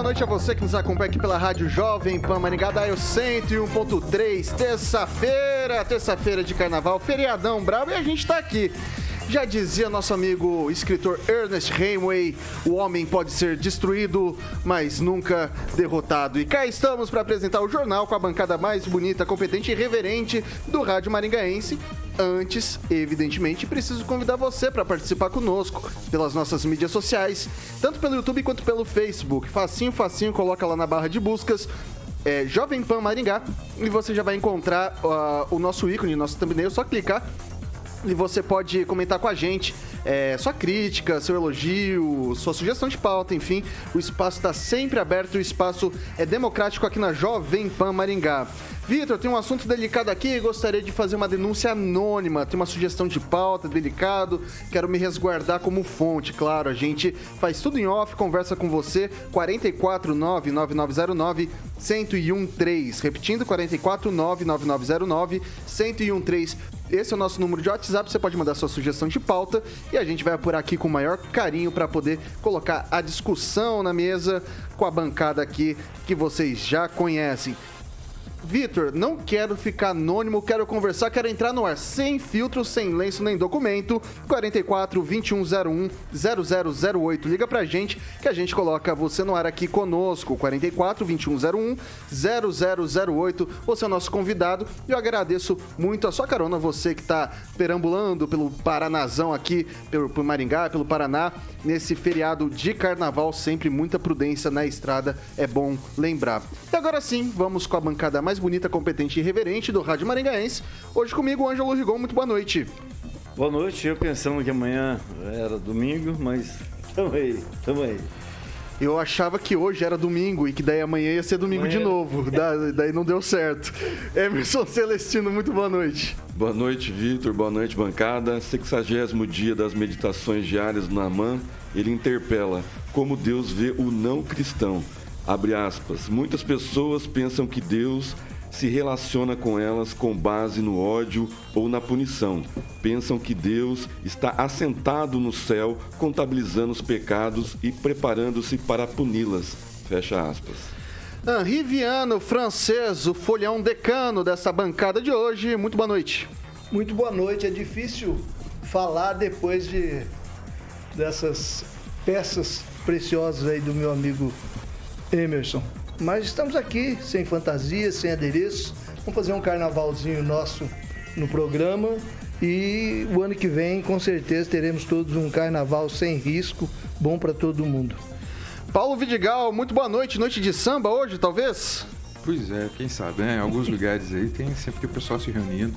Boa noite a você que nos acompanha aqui pela Rádio Jovem Pan Maringá, da 101.3, terça-feira, terça-feira de carnaval, feriadão bravo e a gente tá aqui. Já dizia nosso amigo escritor Ernest Hemingway, o homem pode ser destruído, mas nunca derrotado. E cá estamos para apresentar o jornal com a bancada mais bonita, competente e reverente do rádio maringaense. Antes, evidentemente, preciso convidar você para participar conosco pelas nossas mídias sociais, tanto pelo YouTube quanto pelo Facebook. Facinho, facinho, coloca lá na barra de buscas é, Jovem Pan Maringá e você já vai encontrar uh, o nosso ícone, nosso thumbnail, só clicar e você pode comentar com a gente é, sua crítica, seu elogio, sua sugestão de pauta, enfim. O espaço está sempre aberto, o espaço é democrático aqui na Jovem Pan Maringá. Vitor, tem um assunto delicado aqui, gostaria de fazer uma denúncia anônima. Tem uma sugestão de pauta, delicado, quero me resguardar como fonte, claro. A gente faz tudo em off, conversa com você, 449-9909. 1013, repetindo 449-9909 1013 esse é o nosso número de WhatsApp. Você pode mandar sua sugestão de pauta e a gente vai por aqui com o maior carinho para poder colocar a discussão na mesa com a bancada aqui que vocês já conhecem. Vitor, não quero ficar anônimo, quero conversar, quero entrar no ar sem filtro, sem lenço nem documento. 44 2101 0008. Liga pra gente que a gente coloca você no ar aqui conosco. 44 2101 0008. Você é o nosso convidado eu agradeço muito a sua carona, você que tá perambulando pelo Paranazão aqui, pelo, pelo Maringá, pelo Paraná, nesse feriado de carnaval. Sempre muita prudência na estrada, é bom lembrar. E agora sim, vamos com a bancada mais mais bonita, competente e reverente do Rádio Maringaense. Hoje comigo, o Ângelo Rigon. Muito boa noite. Boa noite. Eu pensando que amanhã era domingo, mas tamo aí, tamo aí. Eu achava que hoje era domingo e que daí amanhã ia ser domingo amanhã... de novo. Da, daí não deu certo. Emerson Celestino, muito boa noite. Boa noite, Vitor. Boa noite, bancada. 60 dia das meditações diárias do Naman, ele interpela como Deus vê o não cristão. Abre aspas. Muitas pessoas pensam que Deus se relaciona com elas com base no ódio ou na punição. Pensam que Deus está assentado no céu, contabilizando os pecados e preparando-se para puni-las. Fecha aspas. Henri Viano, francês, o folhão decano dessa bancada de hoje. Muito boa noite. Muito boa noite. É difícil falar depois de dessas peças preciosas aí do meu amigo Emerson. Mas estamos aqui, sem fantasia, sem adereço. Vamos fazer um carnavalzinho nosso no programa. E o ano que vem, com certeza, teremos todos um carnaval sem risco, bom para todo mundo. Paulo Vidigal, muito boa noite. Noite de samba hoje, talvez? Pois é, quem sabe, né? Em alguns lugares aí tem sempre o pessoal se reunindo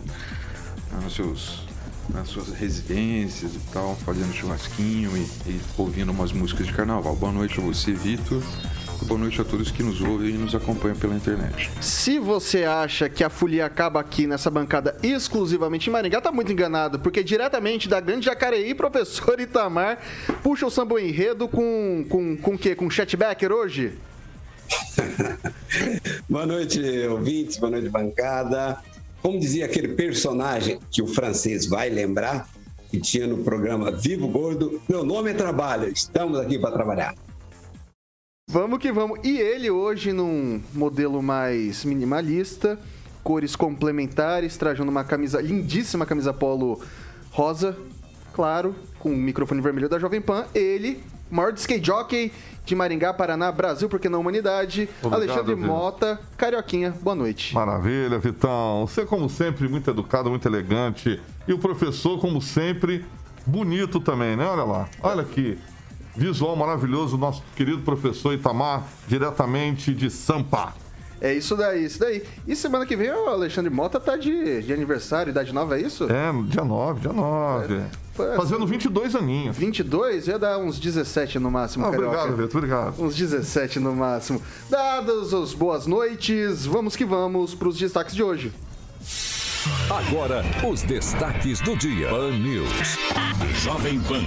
nos seus, nas suas residências e tal, fazendo churrasquinho e, e ouvindo umas músicas de carnaval. Boa noite a você, Vitor boa noite a todos que nos ouvem e nos acompanham pela internet. Se você acha que a folia acaba aqui nessa bancada exclusivamente em Maringá, tá muito enganado, porque diretamente da Grande Jacareí, professor Itamar puxa o samba enredo com, com, com o quê? Com chatbacker hoje? boa noite, ouvintes, boa noite, bancada. Como dizia aquele personagem que o francês vai lembrar, que tinha no programa Vivo Gordo, meu nome é Trabalho, estamos aqui para trabalhar. Vamos que vamos. E ele hoje num modelo mais minimalista, cores complementares, trajando uma camisa lindíssima camisa polo rosa, claro, com o microfone vermelho da Jovem Pan. Ele, maior skate jockey de Maringá, Paraná, Brasil, porque na humanidade. Obrigado, Alexandre Vitor. Mota, Carioquinha, boa noite. Maravilha, Vitão. Você, como sempre, muito educado, muito elegante. E o professor, como sempre, bonito também, né? Olha lá. Olha aqui visual maravilhoso, nosso querido professor Itamar, diretamente de Sampa. É isso daí, isso daí. E semana que vem o Alexandre Mota tá de, de aniversário, idade nova, é isso? É, dia 9, dia 9. Foi- Fazendo 22 aninhos. 22? Ia dar uns 17 no máximo, Ah, obrigado, Vitor, obrigado. Uns 17 no máximo. Dadas as boas noites, vamos que vamos para os destaques de hoje. Agora, os destaques do dia. Pan News. Jovem Pan.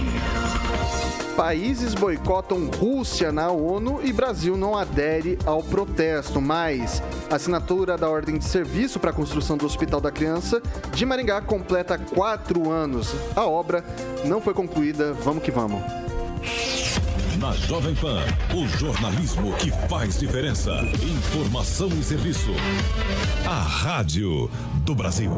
Países boicotam Rússia na ONU e Brasil não adere ao protesto. Mas a assinatura da ordem de serviço para a construção do Hospital da Criança de Maringá completa quatro anos. A obra não foi concluída. Vamos que vamos. Na Jovem Pan, o jornalismo que faz diferença. Informação e serviço. A Rádio do Brasil.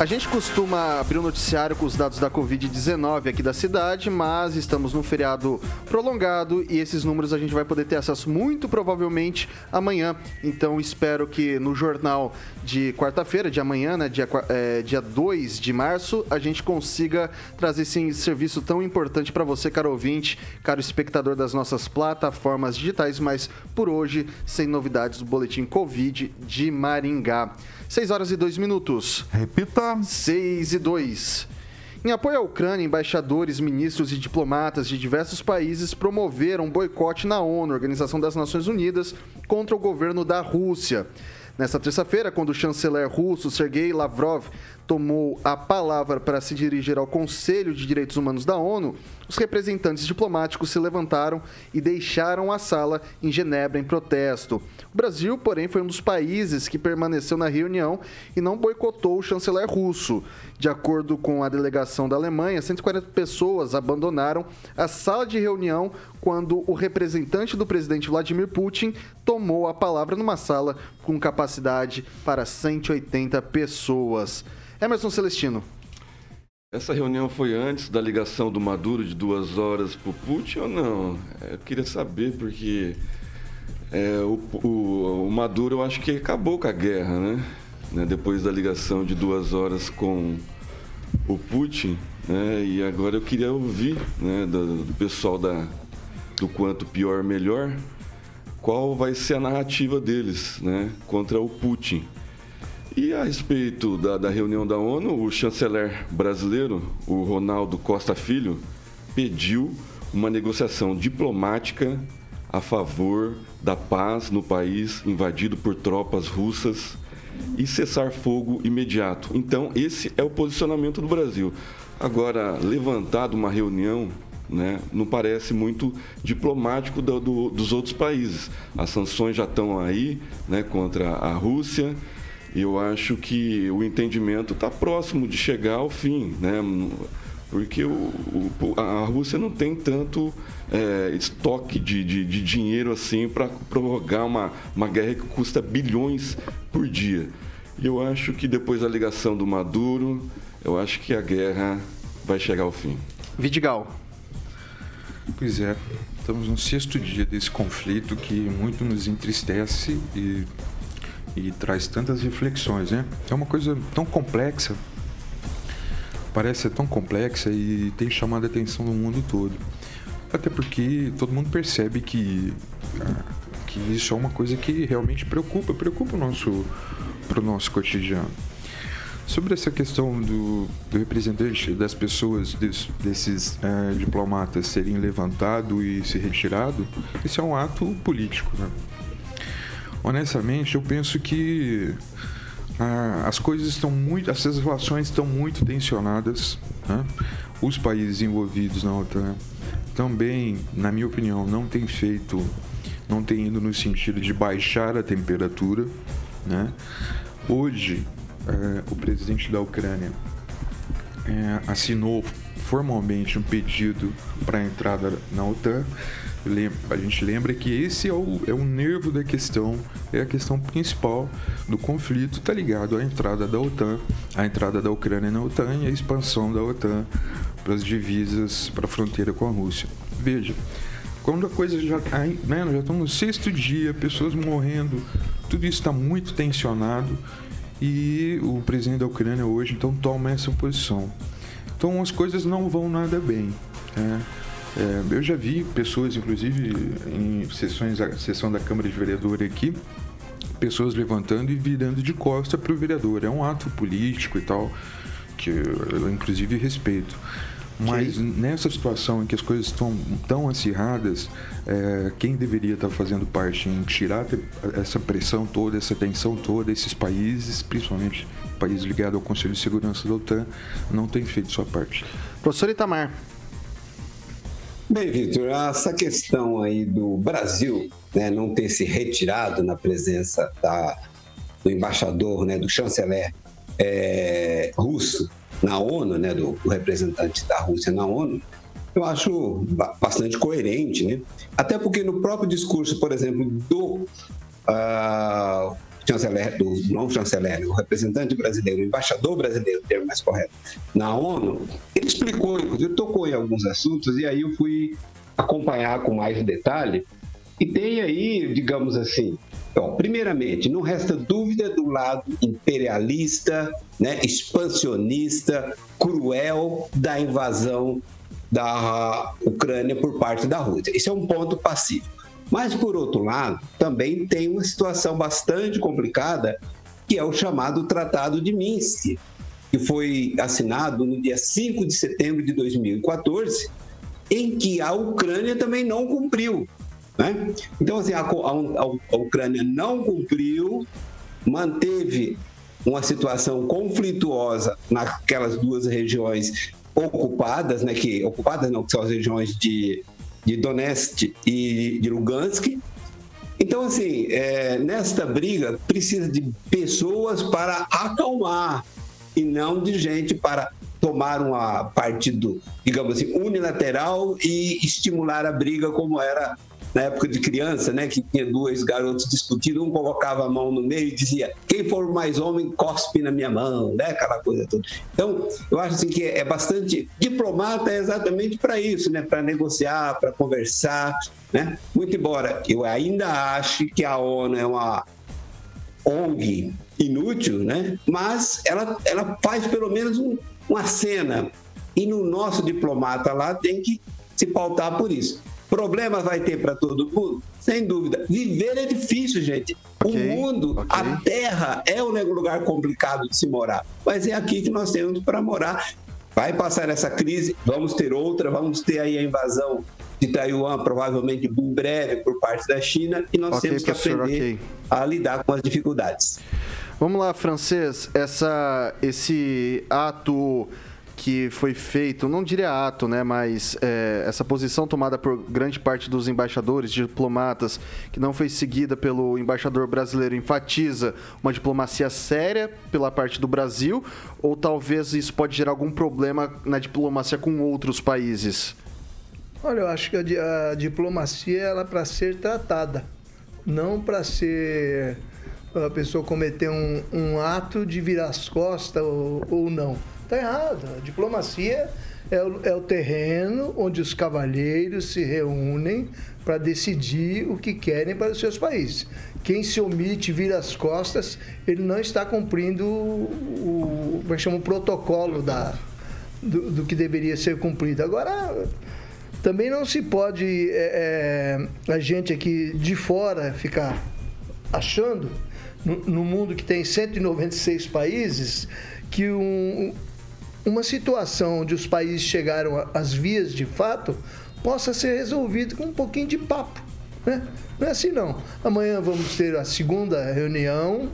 A gente costuma abrir o noticiário com os dados da Covid-19 aqui da cidade, mas estamos num feriado prolongado e esses números a gente vai poder ter acesso muito provavelmente amanhã. Então espero que no jornal de quarta-feira, de amanhã, né, dia, é, dia 2 de março, a gente consiga trazer esse serviço tão importante para você, caro ouvinte, caro espectador das nossas plataformas digitais, mas por hoje, sem novidades do Boletim Covid de Maringá. 6 horas e 2 minutos. Repita. 6 e 2. Em apoio à Ucrânia, embaixadores, ministros e diplomatas de diversos países promoveram um boicote na ONU, Organização das Nações Unidas, contra o governo da Rússia. Nesta terça-feira, quando o chanceler russo Sergei Lavrov tomou a palavra para se dirigir ao Conselho de Direitos Humanos da ONU, os representantes diplomáticos se levantaram e deixaram a sala em Genebra em protesto. O Brasil, porém, foi um dos países que permaneceu na reunião e não boicotou o chanceler russo. De acordo com a delegação da Alemanha, 140 pessoas abandonaram a sala de reunião quando o representante do presidente Vladimir Putin tomou a palavra numa sala com capacidade para 180 pessoas. Emerson Celestino. Essa reunião foi antes da ligação do Maduro de duas horas para o Putin ou não? É, Eu queria saber, porque é, o, o- o Maduro eu acho que acabou com a guerra, né? Né, Depois da ligação de duas horas com o Putin, né? E agora eu queria ouvir né, do, do pessoal da, do quanto pior melhor, qual vai ser a narrativa deles né, contra o Putin. E a respeito da, da reunião da ONU, o chanceler brasileiro, o Ronaldo Costa Filho, pediu uma negociação diplomática a favor da paz no país invadido por tropas russas e cessar fogo imediato. Então, esse é o posicionamento do Brasil. Agora, levantado uma reunião né, não parece muito diplomático do- do- dos outros países. As sanções já estão aí né, contra a Rússia. E eu acho que o entendimento está próximo de chegar ao fim, né? Porque o, o- a Rússia não tem tanto é, estoque de, de- de dinheiro assim para prorrogar uma, uma guerra que custa bilhões por dia. E eu acho que depois da ligação do Maduro, eu acho que a guerra vai chegar ao fim. Vidigal. Pois é, estamos no sexto dia desse conflito que muito nos entristece e, e traz tantas reflexões, né? É uma coisa tão complexa, parece ser tão complexa e tem chamado a atenção do mundo todo. Até porque todo mundo percebe que, ah, que isso é uma coisa que realmente preocupa, preocupa o nosso, pro nosso cotidiano. Sobre essa questão do, do representante das pessoas, des- desses eh, diplomatas serem levantado e se retirado, isso é um ato político. Né? Honestamente, eu penso que ah, as coisas estão muito, essas relações estão muito tensionadas. né? Os países envolvidos na OTAN também, na minha opinião, não têm feito, não têm ido no sentido de baixar a temperatura. Né? Hoje, eh, o presidente da Ucrânia eh, assinou formalmente um pedido para a entrada na OTAN. A gente lembra que esse é o, é o nervo da questão, é a questão principal do conflito, está ligado à entrada da OTAN, à entrada da Ucrânia na OTAN e à expansão da OTAN para as divisas, para a fronteira com a Rússia. Veja, quando a coisa já está, né, já estamos no sexto dia, pessoas morrendo, tudo isso está muito tensionado e o presidente da Ucrânia hoje então toma essa posição. Então as coisas não vão nada bem. né? É, eu já vi pessoas, inclusive, em sessões, sessão da Câmara de Vereador aqui, pessoas levantando e virando de costa para o vereador. É um ato político e tal, que eu, inclusive, respeito. Mas nessa situação em que as coisas estão tão acirradas, é, quem deveria estar fazendo parte em tirar essa pressão toda, essa tensão toda, esses países, principalmente países ligados ao Conselho de Segurança da OTAN, não tem feito sua parte. Professor Itamar. Bem, Vitor, essa questão aí do Brasil né, não ter se retirado na presença da, do embaixador, né, do chanceler é, russo na ONU, né, do, do, representante da Rússia na ONU, eu acho bastante coerente, né? Até porque no próprio discurso, por exemplo, do uh, chanceler, do não chanceler, o representante brasileiro, o embaixador brasileiro, termo mais correto, na ONU, ele explicou, inclusive tocou em alguns assuntos e aí eu fui acompanhar com mais detalhe. E tem aí, digamos assim, Bom, primeiramente, não resta dúvida do lado imperialista, né, expansionista, cruel da invasão da Ucrânia por parte da Rússia. Isso é um ponto pacífico. Mas, por outro lado, também tem uma situação bastante complicada, que é o chamado Tratado de Minsk, que foi assinado no dia 5 de setembro de 2014, em que a Ucrânia também não cumpriu. Né? Então, assim, a, a, a Ucrânia não cumpriu, manteve uma situação conflituosa naquelas duas regiões ocupadas, né, que ocupadas não, que são as regiões de de Donetsk e de Lugansk. Então, assim, é, nesta briga precisa de pessoas para acalmar e não de gente para tomar uma partido, digamos assim, unilateral e estimular a briga como era na época de criança, né, que tinha dois garotos discutindo, um colocava a mão no meio e dizia: quem for mais homem, cospe na minha mão, né, aquela coisa toda. Então, eu acho assim que é bastante. Diplomata é exatamente para isso, né, para negociar, para conversar, né. Muito embora eu ainda ache que a ONU é uma ONG inútil, né, mas ela, ela faz pelo menos um, uma cena. E no nosso diplomata lá tem que se pautar por isso. Problema vai ter para todo mundo? Sem dúvida. Viver é difícil, gente. Okay, o mundo, okay. a terra é um lugar complicado de se morar. Mas é aqui que nós temos para morar. Vai passar essa crise, vamos ter outra, vamos ter aí a invasão de Taiwan, provavelmente em breve, por parte da China, e nós okay, temos que aprender a lidar com as dificuldades. Vamos lá, francês, essa, esse ato que foi feito, não diria ato, né, mas é, essa posição tomada por grande parte dos embaixadores, diplomatas, que não foi seguida pelo embaixador brasileiro, enfatiza uma diplomacia séria pela parte do Brasil, ou talvez isso pode gerar algum problema na diplomacia com outros países? Olha, eu acho que a, a diplomacia ela é para ser tratada, não para ser a pessoa cometer um, um ato de virar as costas ou, ou não. Está errado. A diplomacia é o, é o terreno onde os cavalheiros se reúnem para decidir o que querem para os seus países. Quem se omite, vira as costas, ele não está cumprindo o, o, é o protocolo da, do, do, que deveria ser cumprido. Agora, também não se pode é, é, a gente aqui de fora ficar achando, no, no mundo que tem 196 países, que um, uma situação onde os países chegaram às vias de fato possa ser resolvido com um pouquinho de papo. Né? Não é assim não. Amanhã vamos ter a segunda reunião.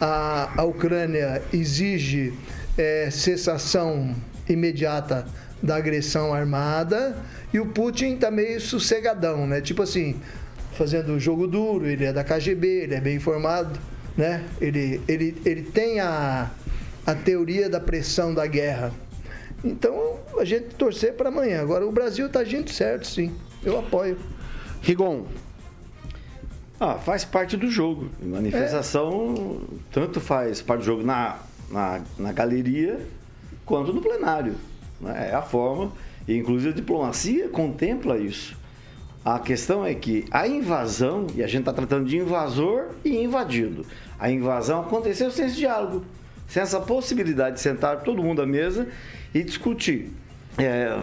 A, a Ucrânia exige é, cessação imediata da agressão armada e o Putin está meio sossegadão, né? Tipo assim, fazendo jogo duro, ele é da KGB, ele é bem informado, né? Ele, ele, ele tem a, a teoria da pressão da guerra. Então, a gente torcer para amanhã. Agora, o Brasil está agindo certo, sim. Eu apoio. Rigon. Ah, faz parte do jogo. Manifestação é. tanto faz parte do jogo na, na, na galeria quanto no plenário. Né? É a forma. E, inclusive, a diplomacia contempla isso. A questão é que a invasão, e a gente está tratando de invasor e invadido, a invasão aconteceu sem esse diálogo sem essa possibilidade de sentar todo mundo à mesa e discutir. É,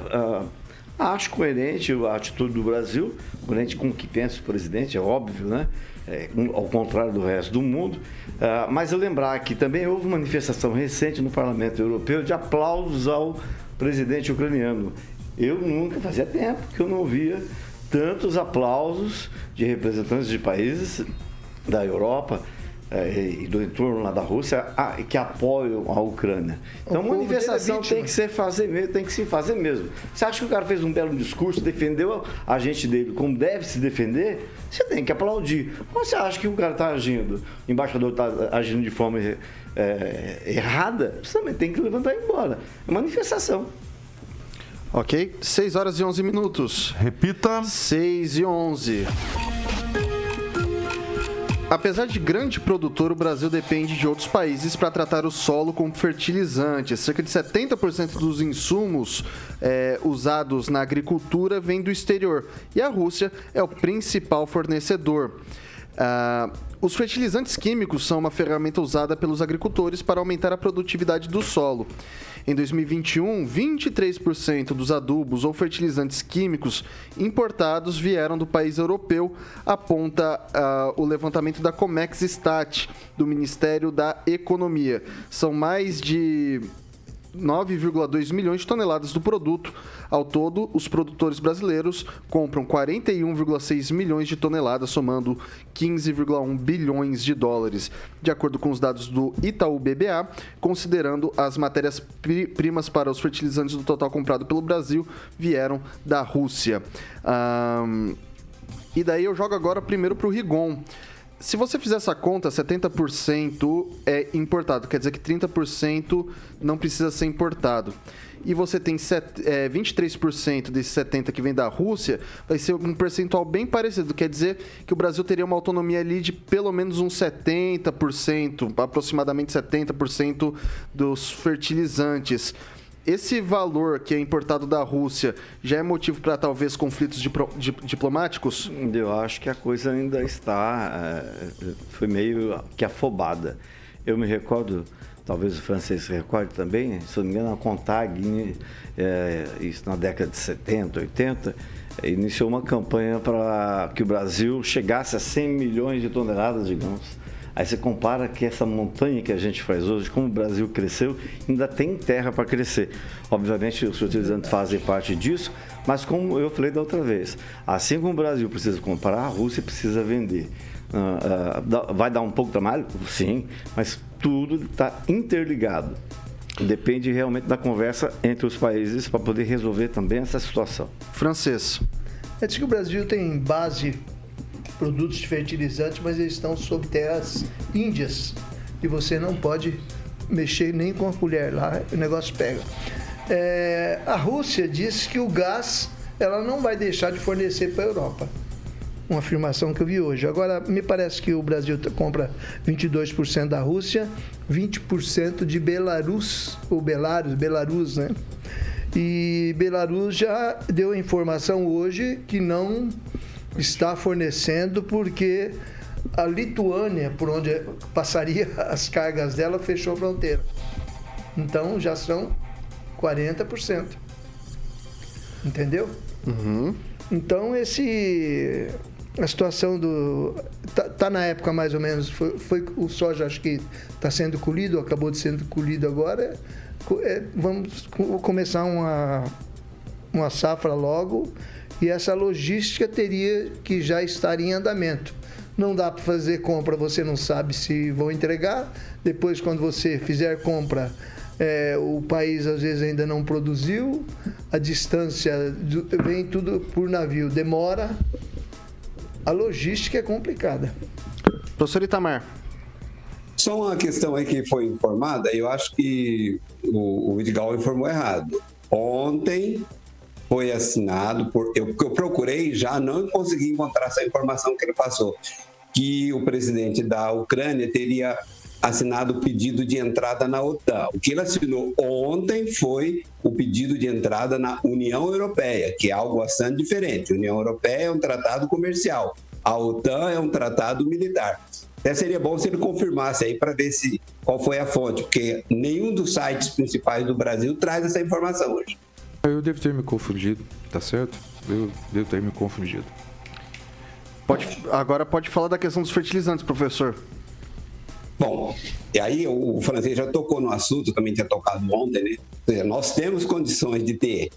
Acho coerente a atitude do Brasil, coerente com o que pensa o presidente, é óbvio, né? É, ao contrário do resto do mundo. Uh, mas eu lembrar que também houve manifestação recente no Parlamento Europeu de aplausos ao presidente ucraniano. Eu nunca, fazia tempo que eu não via tantos aplausos de representantes de países da Europa e do entorno lá da Rússia a, que apoiam a Ucrânia. Então, a manifestação tem que, ser fazer, tem que se fazer mesmo. Você acha que o cara fez um belo discurso, defendeu a gente dele como deve se defender? Você tem que aplaudir. Ou você acha que o cara está agindo, o embaixador está agindo de forma é, errada? Você também tem que levantar e ir embora. É manifestação. Ok, 6 horas e 11 minutos. Repita. 6 e 11. Apesar de grande produtor, o Brasil depende de outros países para tratar o solo com fertilizantes. Cerca de 70% dos insumos é, usados na agricultura vem do exterior e a Rússia é o principal fornecedor. Uh, os fertilizantes químicos são uma ferramenta usada pelos agricultores para aumentar a produtividade do solo. Em 2021, 23% dos adubos ou fertilizantes químicos importados vieram do país europeu, aponta uh, o levantamento da Comex Stat, do Ministério da Economia. São mais de 9,2 milhões de toneladas do produto. Ao todo, os produtores brasileiros compram 41,6 milhões de toneladas, somando 15,1 bilhões de dólares, de acordo com os dados do Itaú BBA, considerando as matérias-primas para os fertilizantes do total comprado pelo Brasil vieram da Rússia. Um, e daí eu jogo agora primeiro para o Rigon se você fizer essa conta, 70% é importado, quer dizer que 30% não precisa ser importado. E você tem set, é, 23% desses 70% que vem da Rússia, vai ser um percentual bem parecido. Quer dizer que o Brasil teria uma autonomia ali de pelo menos uns 70%, aproximadamente 70% dos fertilizantes esse valor que é importado da Rússia já é motivo para talvez conflitos diplomáticos? Eu acho que a coisa ainda está. É, foi meio que afobada. Eu me recordo, talvez o francês se recorde também, se não me engano, a Contag, é, isso na década de 70, 80, iniciou uma campanha para que o Brasil chegasse a 100 milhões de toneladas, digamos Aí você compara que essa montanha que a gente faz hoje, como o Brasil cresceu, ainda tem terra para crescer. Obviamente, os fertilizantes fazem parte disso, mas como eu falei da outra vez, assim como o Brasil precisa comprar, a Rússia precisa vender. Uh, uh, vai dar um pouco de trabalho? Sim, mas tudo está interligado. Depende realmente da conversa entre os países para poder resolver também essa situação. Francês. É diz que o Brasil tem base produtos de fertilizantes, mas eles estão sob terras índias e você não pode mexer nem com a colher lá, o negócio pega. É, a Rússia disse que o gás ela não vai deixar de fornecer para a Europa. Uma afirmação que eu vi hoje. Agora, me parece que o Brasil compra 22% da Rússia, 20% de Belarus, ou Belarus, Belarus, né? E Belarus já deu a informação hoje que não está fornecendo porque a Lituânia, por onde passaria as cargas dela, fechou a fronteira. Então já são 40%. Entendeu? Uhum. Então esse a situação do tá, tá, na época mais ou menos foi, foi o soja acho que está sendo colhido acabou de sendo colhido agora é, vamos começar uma uma safra logo e essa logística teria que já estar em andamento. Não dá para fazer compra, você não sabe se vão entregar. Depois, quando você fizer compra, é, o país às vezes ainda não produziu, a distância vem tudo por navio, demora. A logística é complicada. Professor Itamar. Só uma questão aí que foi informada, eu acho que o, o Edgal informou errado. Ontem, foi assinado por. Eu, eu procurei já, não consegui encontrar essa informação que ele passou, que o presidente da Ucrânia teria assinado o pedido de entrada na OTAN. O que ele assinou ontem foi o pedido de entrada na União Europeia, que é algo bastante diferente. A União Europeia é um tratado comercial, a OTAN é um tratado militar. Até seria bom se ele confirmasse aí para ver se qual foi a fonte, porque nenhum dos sites principais do Brasil traz essa informação hoje. Eu devo ter me confundido, tá certo? Eu devo ter me confundido. Pode, agora pode falar da questão dos fertilizantes, professor. Bom, e aí o francês já tocou no assunto, também tinha tocado ontem, né? Ou seja, nós temos condições de ter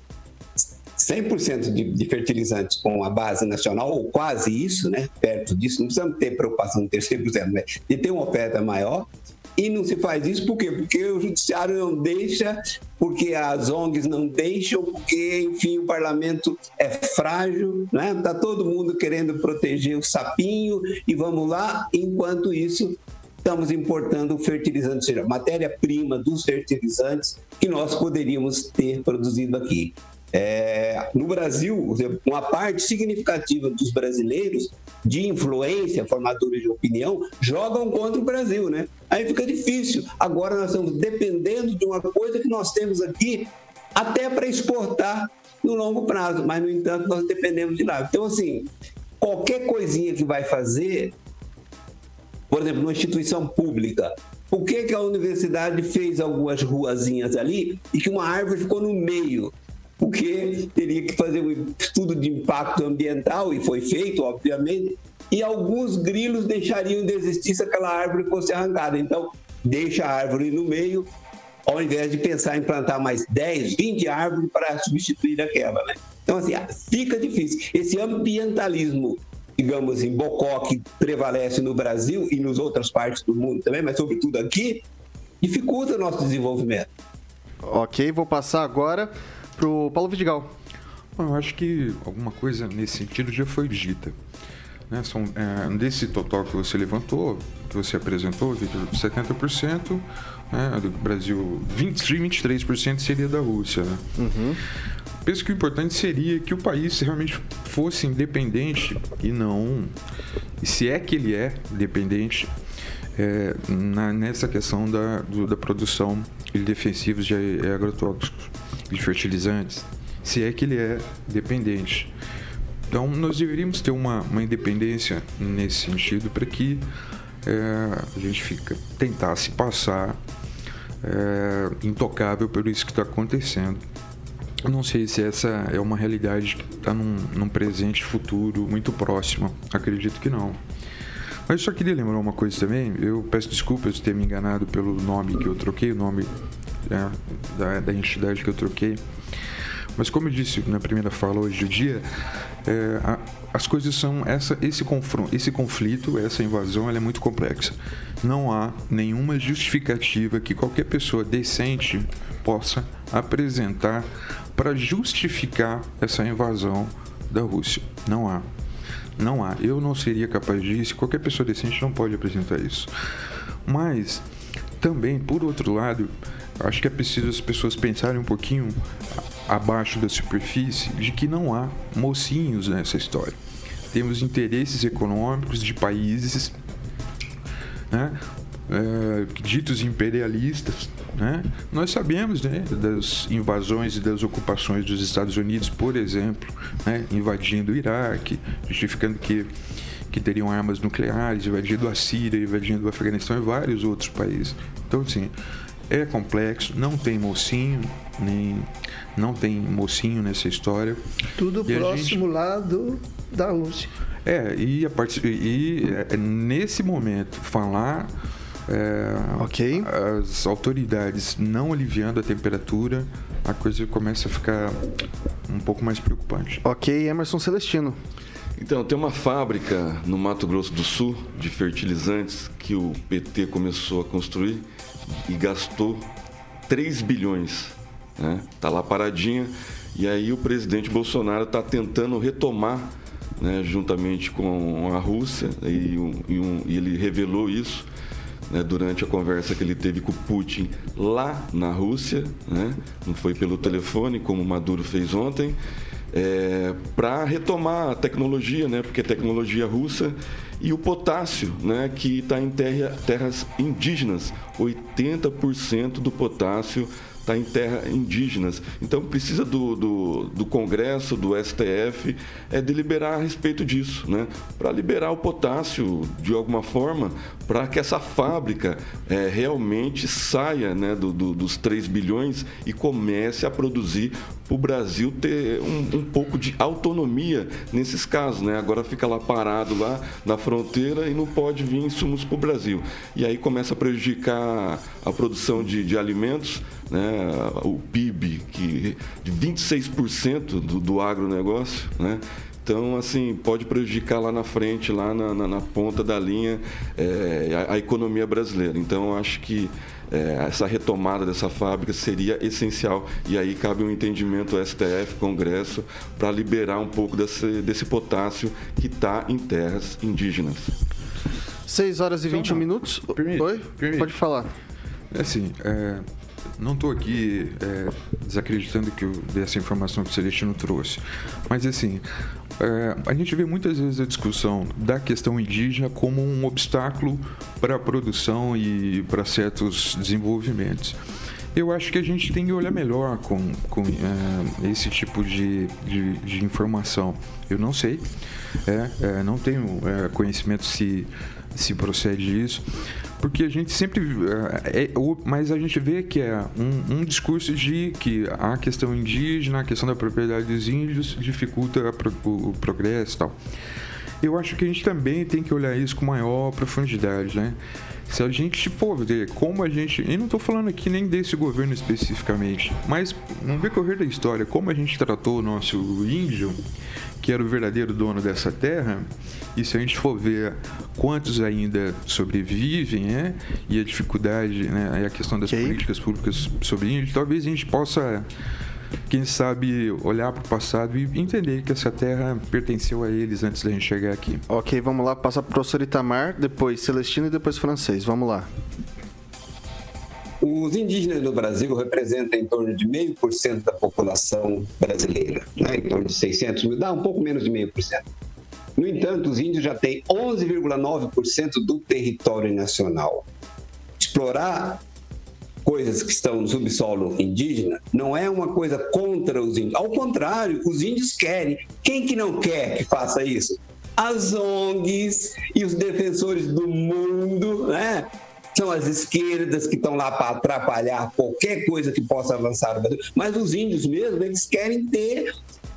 100% de, de fertilizantes com a base nacional, ou quase isso, né? Perto disso, não precisamos ter preocupação de ter 100%, né? De ter uma oferta maior. E não se faz isso por quê? Porque o judiciário não deixa, porque as ONGs não deixam, porque, enfim, o parlamento é frágil, né? Tá todo mundo querendo proteger o sapinho e vamos lá, enquanto isso estamos importando fertilizantes, ou seja, matéria-prima dos fertilizantes que nós poderíamos ter produzido aqui. É, no Brasil, uma parte significativa dos brasileiros de influência, formadores de opinião, jogam contra o Brasil, né? Aí fica difícil. Agora nós estamos dependendo de uma coisa que nós temos aqui até para exportar no longo prazo, mas no entanto nós dependemos de lá. Então, assim, qualquer coisinha que vai fazer, por exemplo, numa instituição pública, por que, que a universidade fez algumas ruazinhas ali e que uma árvore ficou no meio? Porque teria que fazer um estudo de impacto ambiental, e foi feito, obviamente, e alguns grilos deixariam de existir se aquela árvore fosse arrancada. Então, deixa a árvore no meio, ao invés de pensar em plantar mais 10, 20 árvores para substituir aquela, né? Então, assim, fica difícil. Esse ambientalismo, digamos assim, bocó que prevalece no Brasil e nas outras partes do mundo também, mas sobretudo aqui, dificulta o nosso desenvolvimento. Ok, vou passar agora pro Paulo Vidigal. Eu acho que alguma coisa nesse sentido já foi dita. Né? São, é, desse total que você levantou, que você apresentou, Victor, 70% né, do Brasil, 20, 23% seria da Rússia. Né? Uhum. Penso que o importante seria que o país realmente fosse independente e não. E se é que ele é dependente, é, na, nessa questão da, do, da produção de defensivos de agrotóxicos de fertilizantes, se é que ele é dependente. Então, nós deveríamos ter uma, uma independência nesse sentido para que é, a gente fica, tentasse passar é, intocável por isso que está acontecendo. Eu não sei se essa é uma realidade que está num, num presente futuro muito próximo. Acredito que não. Mas eu só queria lembrar uma coisa também. Eu peço desculpas de ter me enganado pelo nome que eu troquei, o nome né, da, da entidade que eu troquei. Mas como eu disse na primeira fala hoje do dia, é, a, as coisas são essa, esse confronto, esse conflito, essa invasão, ela é muito complexa. Não há nenhuma justificativa que qualquer pessoa decente possa apresentar para justificar essa invasão da Rússia. Não há. Não há. Eu não seria capaz disso. Qualquer pessoa decente não pode apresentar isso. Mas também, por outro lado, acho que é preciso as pessoas pensarem um pouquinho abaixo da superfície de que não há mocinhos nessa história. Temos interesses econômicos de países né, é, ditos imperialistas. Né? Nós sabemos né, das invasões e das ocupações dos Estados Unidos, por exemplo, né, invadindo o Iraque, justificando que que teriam armas nucleares, invadindo a Síria, invadindo o Afeganistão e vários outros países. Então, assim, é complexo, não tem mocinho, nem não tem mocinho nessa história. Tudo e próximo gente... lá do, da Rússia. É, e, a part... e é, nesse momento, falar é, ok. as autoridades não aliviando a temperatura, a coisa começa a ficar um pouco mais preocupante. Ok, Emerson Celestino. Então, tem uma fábrica no Mato Grosso do Sul de fertilizantes que o PT começou a construir e gastou 3 bilhões. Né? Tá lá paradinha. E aí o presidente Bolsonaro está tentando retomar, né, juntamente com a Rússia, e, um, e, um, e ele revelou isso né, durante a conversa que ele teve com Putin lá na Rússia, né? não foi pelo telefone, como Maduro fez ontem é, para retomar a tecnologia, né? Porque é tecnologia russa e o potássio, né? Que está em terra, terras indígenas. 80% do potássio está em terras indígenas. Então precisa do, do, do, Congresso, do STF, é deliberar a respeito disso, né? Para liberar o potássio de alguma forma, para que essa fábrica é, realmente saia né, do, do, dos 3 bilhões e comece a produzir o Brasil ter um, um, pouco de autonomia nesses casos, né? Agora fica lá parado lá na fronteira e não pode vir insumos para o Brasil. E aí começa a prejudicar a produção de, de alimentos, né? O PIB que, de 26% do, do agronegócio, né? Então, assim, pode prejudicar lá na frente, lá na, na, na ponta da linha, é, a, a, economia brasileira. Então, acho que é, essa retomada dessa fábrica seria essencial. E aí cabe um entendimento STF, Congresso, para liberar um pouco desse, desse potássio que está em terras indígenas. 6 horas e 21 minutos. Permite, Oi? permite. Pode falar. É assim, é, não estou aqui é, desacreditando que eu, dessa informação que o Celestino trouxe, mas assim, é, a gente vê muitas vezes a discussão da questão indígena como um obstáculo para a produção e para certos desenvolvimentos. Eu acho que a gente tem que olhar melhor com, com é, esse tipo de, de, de, informação. Eu não sei, é, é não tenho é, conhecimento se, se procede isso, porque a gente sempre. É, é, mas a gente vê que é um, um, discurso de que a questão indígena, a questão da propriedade dos índios dificulta o, o progresso e tal. Eu acho que a gente também tem que olhar isso com maior profundidade, né? Se a gente for ver como a gente. E não estou falando aqui nem desse governo especificamente, mas no decorrer da história, como a gente tratou o nosso índio, que era o verdadeiro dono dessa terra, e se a gente for ver quantos ainda sobrevivem, né, e a dificuldade, né, e a questão das políticas públicas sobre índio, talvez a gente possa quem sabe olhar para o passado e entender que essa terra pertenceu a eles antes da gente chegar aqui. Ok, vamos lá, passar para o professor Itamar, depois Celestino e depois francês. Vamos lá. Os indígenas no Brasil representam em torno de meio por cento da população brasileira, né? em torno de 600 mil, dá um pouco menos de meio por cento. No entanto, os índios já têm 11,9% do território nacional. Explorar coisas que estão no subsolo indígena não é uma coisa contra os índios. Ao contrário, os índios querem. Quem que não quer que faça isso? As ONGs e os defensores do mundo, né? são as esquerdas que estão lá para atrapalhar qualquer coisa que possa avançar no Brasil. Mas os índios mesmo, eles querem ter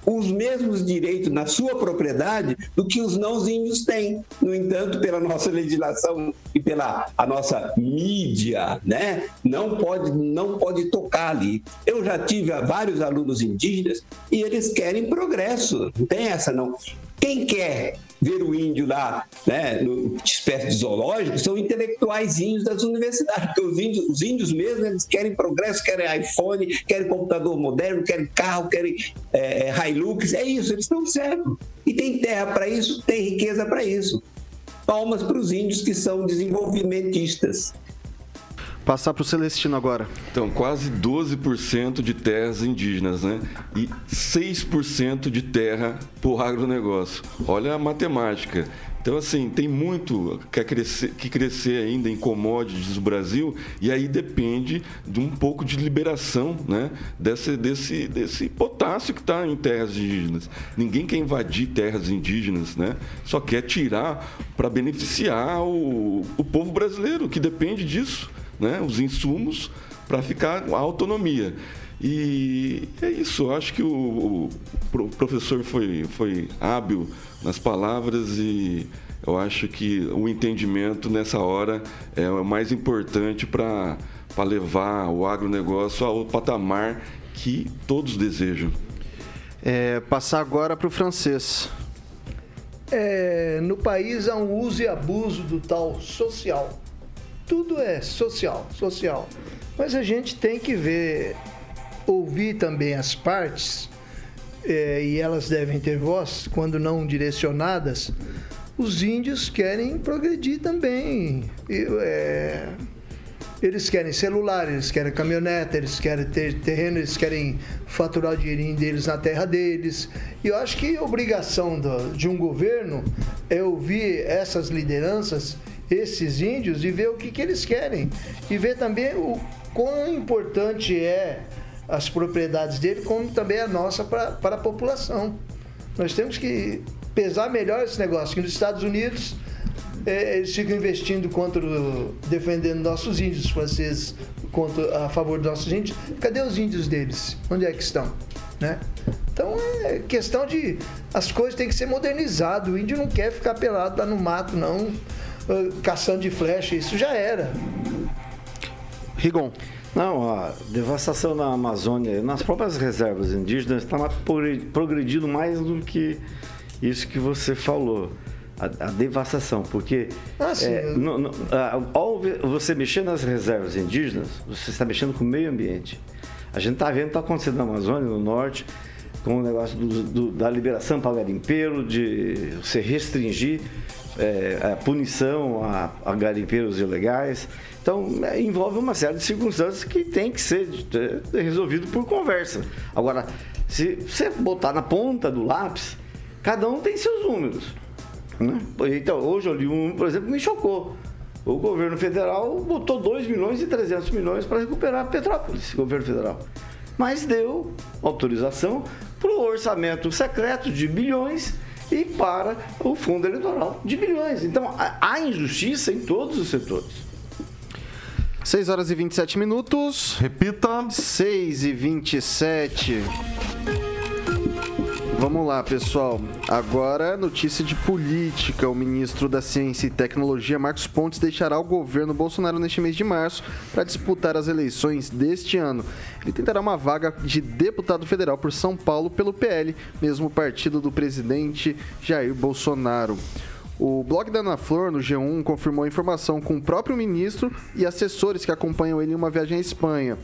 os mesmos direitos na sua propriedade do que os não índios têm. No entanto, pela nossa legislação e pela a nossa mídia, né, não pode não pode tocar ali. Eu já tive vários alunos indígenas e eles querem progresso. Não tem essa não. Quem quer ver o índio lá, né, no espécie de zoológico, são intelectuaizinhos das universidades, porque os índios, os índios mesmo, eles querem progresso, querem iPhone, querem computador moderno, querem carro, querem é, é Hilux, é isso, eles estão certos. E tem terra para isso, tem riqueza para isso. Palmas para os índios que são desenvolvimentistas. Passar para o Celestino agora. Então, quase 12% de terras indígenas, né? E 6% de terra por agronegócio. Olha a matemática. Então, assim, tem muito que crescer, que crescer ainda em commodities no Brasil e aí depende de um pouco de liberação né, desse, desse, desse potássio que está em terras indígenas. Ninguém quer invadir terras indígenas, né? só quer tirar para beneficiar o, o povo brasileiro, que depende disso né, os insumos para ficar com a autonomia. E é isso, eu acho que o, o, professor foi, foi hábil nas palavras e eu acho que o entendimento nessa hora é o mais importante para levar o agronegócio ao patamar que todos desejam. É, passar agora para o francês. É, no país há um uso e abuso do tal social tudo é social, social. Mas a gente tem que ver, ouvir também as partes, é, e elas devem ter voz, quando não direcionadas. Os índios querem progredir também. E, é, eles querem celular, eles querem caminhonete, eles querem ter terreno, eles querem faturar o dinheirinho deles na terra deles. E eu acho que a obrigação do, de um governo é ouvir essas lideranças esses índios e ver o que, que eles querem. E ver também o quão importante é as propriedades dele, como também a nossa para a população. Nós temos que pesar melhor esse negócio, que nos Estados Unidos é, eles ficam investindo contra defendendo nossos índios franceses contra, a favor dos nossos índios. Cadê os índios deles? Onde é que estão? né? Então é questão de as coisas têm que ser modernizadas. O índio não quer ficar pelado lá no mato, não, caçando de flecha. Isso já era. Rigon. Não, a devastação na Amazônia, nas próprias reservas indígenas, está progredindo mais do que isso que você falou. A, a devastação, porque Ah, é, no- no- a- ao você mexer nas reservas indígenas, você está mexendo com o meio ambiente. A gente está vendo o que está acontecendo na Amazônia, no norte, com o negócio do- do- da liberação para garimpeiro, de você restringir é, a punição a, a garimpeiros ilegais. Então, é, envolve uma série de circunstâncias que tem que ser é, resolvido por conversa. Agora, se você botar na ponta do lápis, cada um tem seus números. né? Então, hoje eu li um, por exemplo, que me chocou. O governo federal botou 2 milhões e 300 milhões para recuperar Petrópolis, governo federal. Mas deu autorização para o orçamento secreto de bilhões e para o fundo eleitoral de bilhões. Então, há- há injustiça em todos os setores. 6 horas e 27 minutos. Repita. 6 e 27. Vamos lá, pessoal. Agora, notícia de política. O ministro da Ciência e Tecnologia, Marcos Pontes, deixará o governo Bolsonaro neste mês de março para disputar as eleições deste ano. Ele tentará uma vaga de deputado federal por São Paulo pelo PL, mesmo partido do presidente Jair Bolsonaro. O blog da Ana Flor, no G1, confirmou a informação com o próprio ministro e assessores que acompanham ele em uma viagem à Espanha.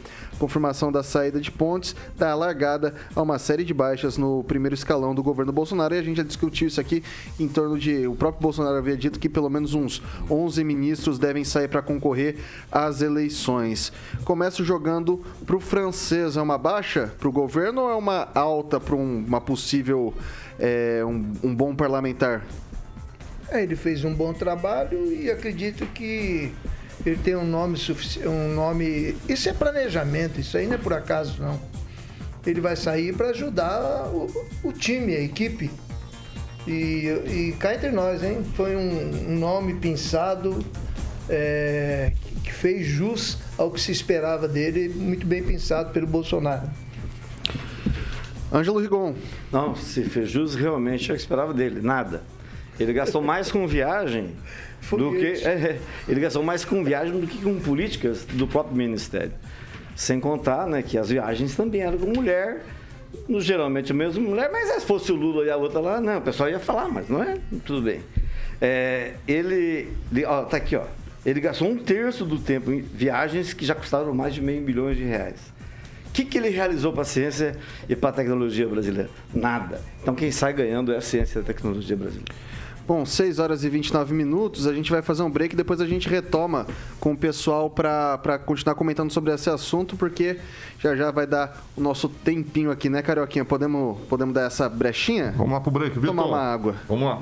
Confirmação da saída de Pontes dá largada a uma série de baixas no primeiro escalão do governo Bolsonaro e a gente já discutiu isso aqui em torno de. O próprio Bolsonaro havia dito que pelo menos uns 11 ministros devem sair para concorrer às eleições. Começo jogando para o francês. É uma baixa para o governo ou é uma alta para uma possível. é, um- um bom parlamentar? É, ele fez um bom trabalho e acredito que ele tem um nome suficiente, um nome. Isso é planejamento, isso aí não é por acaso não. Ele vai sair para ajudar o, o time, a equipe. E, e cá entre nós, hein? Foi um, um nome pensado é, que- que fez jus ao que se esperava dele, muito bem pensado pelo Bolsonaro. Ângelo Rigon. Não, se fez jus realmente eu esperava dele, nada. Ele gastou mais com viagem do que. É, ele gastou mais com viagem do que com políticas do próprio ministério. Sem contar né, que as viagens também eram com mulher, no- geralmente a mesma mulher, mas se fosse o Lula e a outra lá, não, o pessoal ia falar, mas não é? Tudo bem. É, ele- Ó, tá aqui, ó. Ele gastou um terço do tempo em viagens que já custaram mais de meio milhão de reais. O que, que ele realizou para a ciência e para a tecnologia brasileira? Nada. Então quem sai ganhando é a ciência e a tecnologia brasileira. Bom, 6 horas e 29 minutos, a gente vai fazer um break e depois a gente retoma com o pessoal para continuar comentando sobre esse assunto, porque já já vai dar o nosso tempinho aqui, né, Carioquinha? Podemos, podemos dar essa brechinha? Vamos lá pro break, Vitor. Tomar uma água. Vamos lá.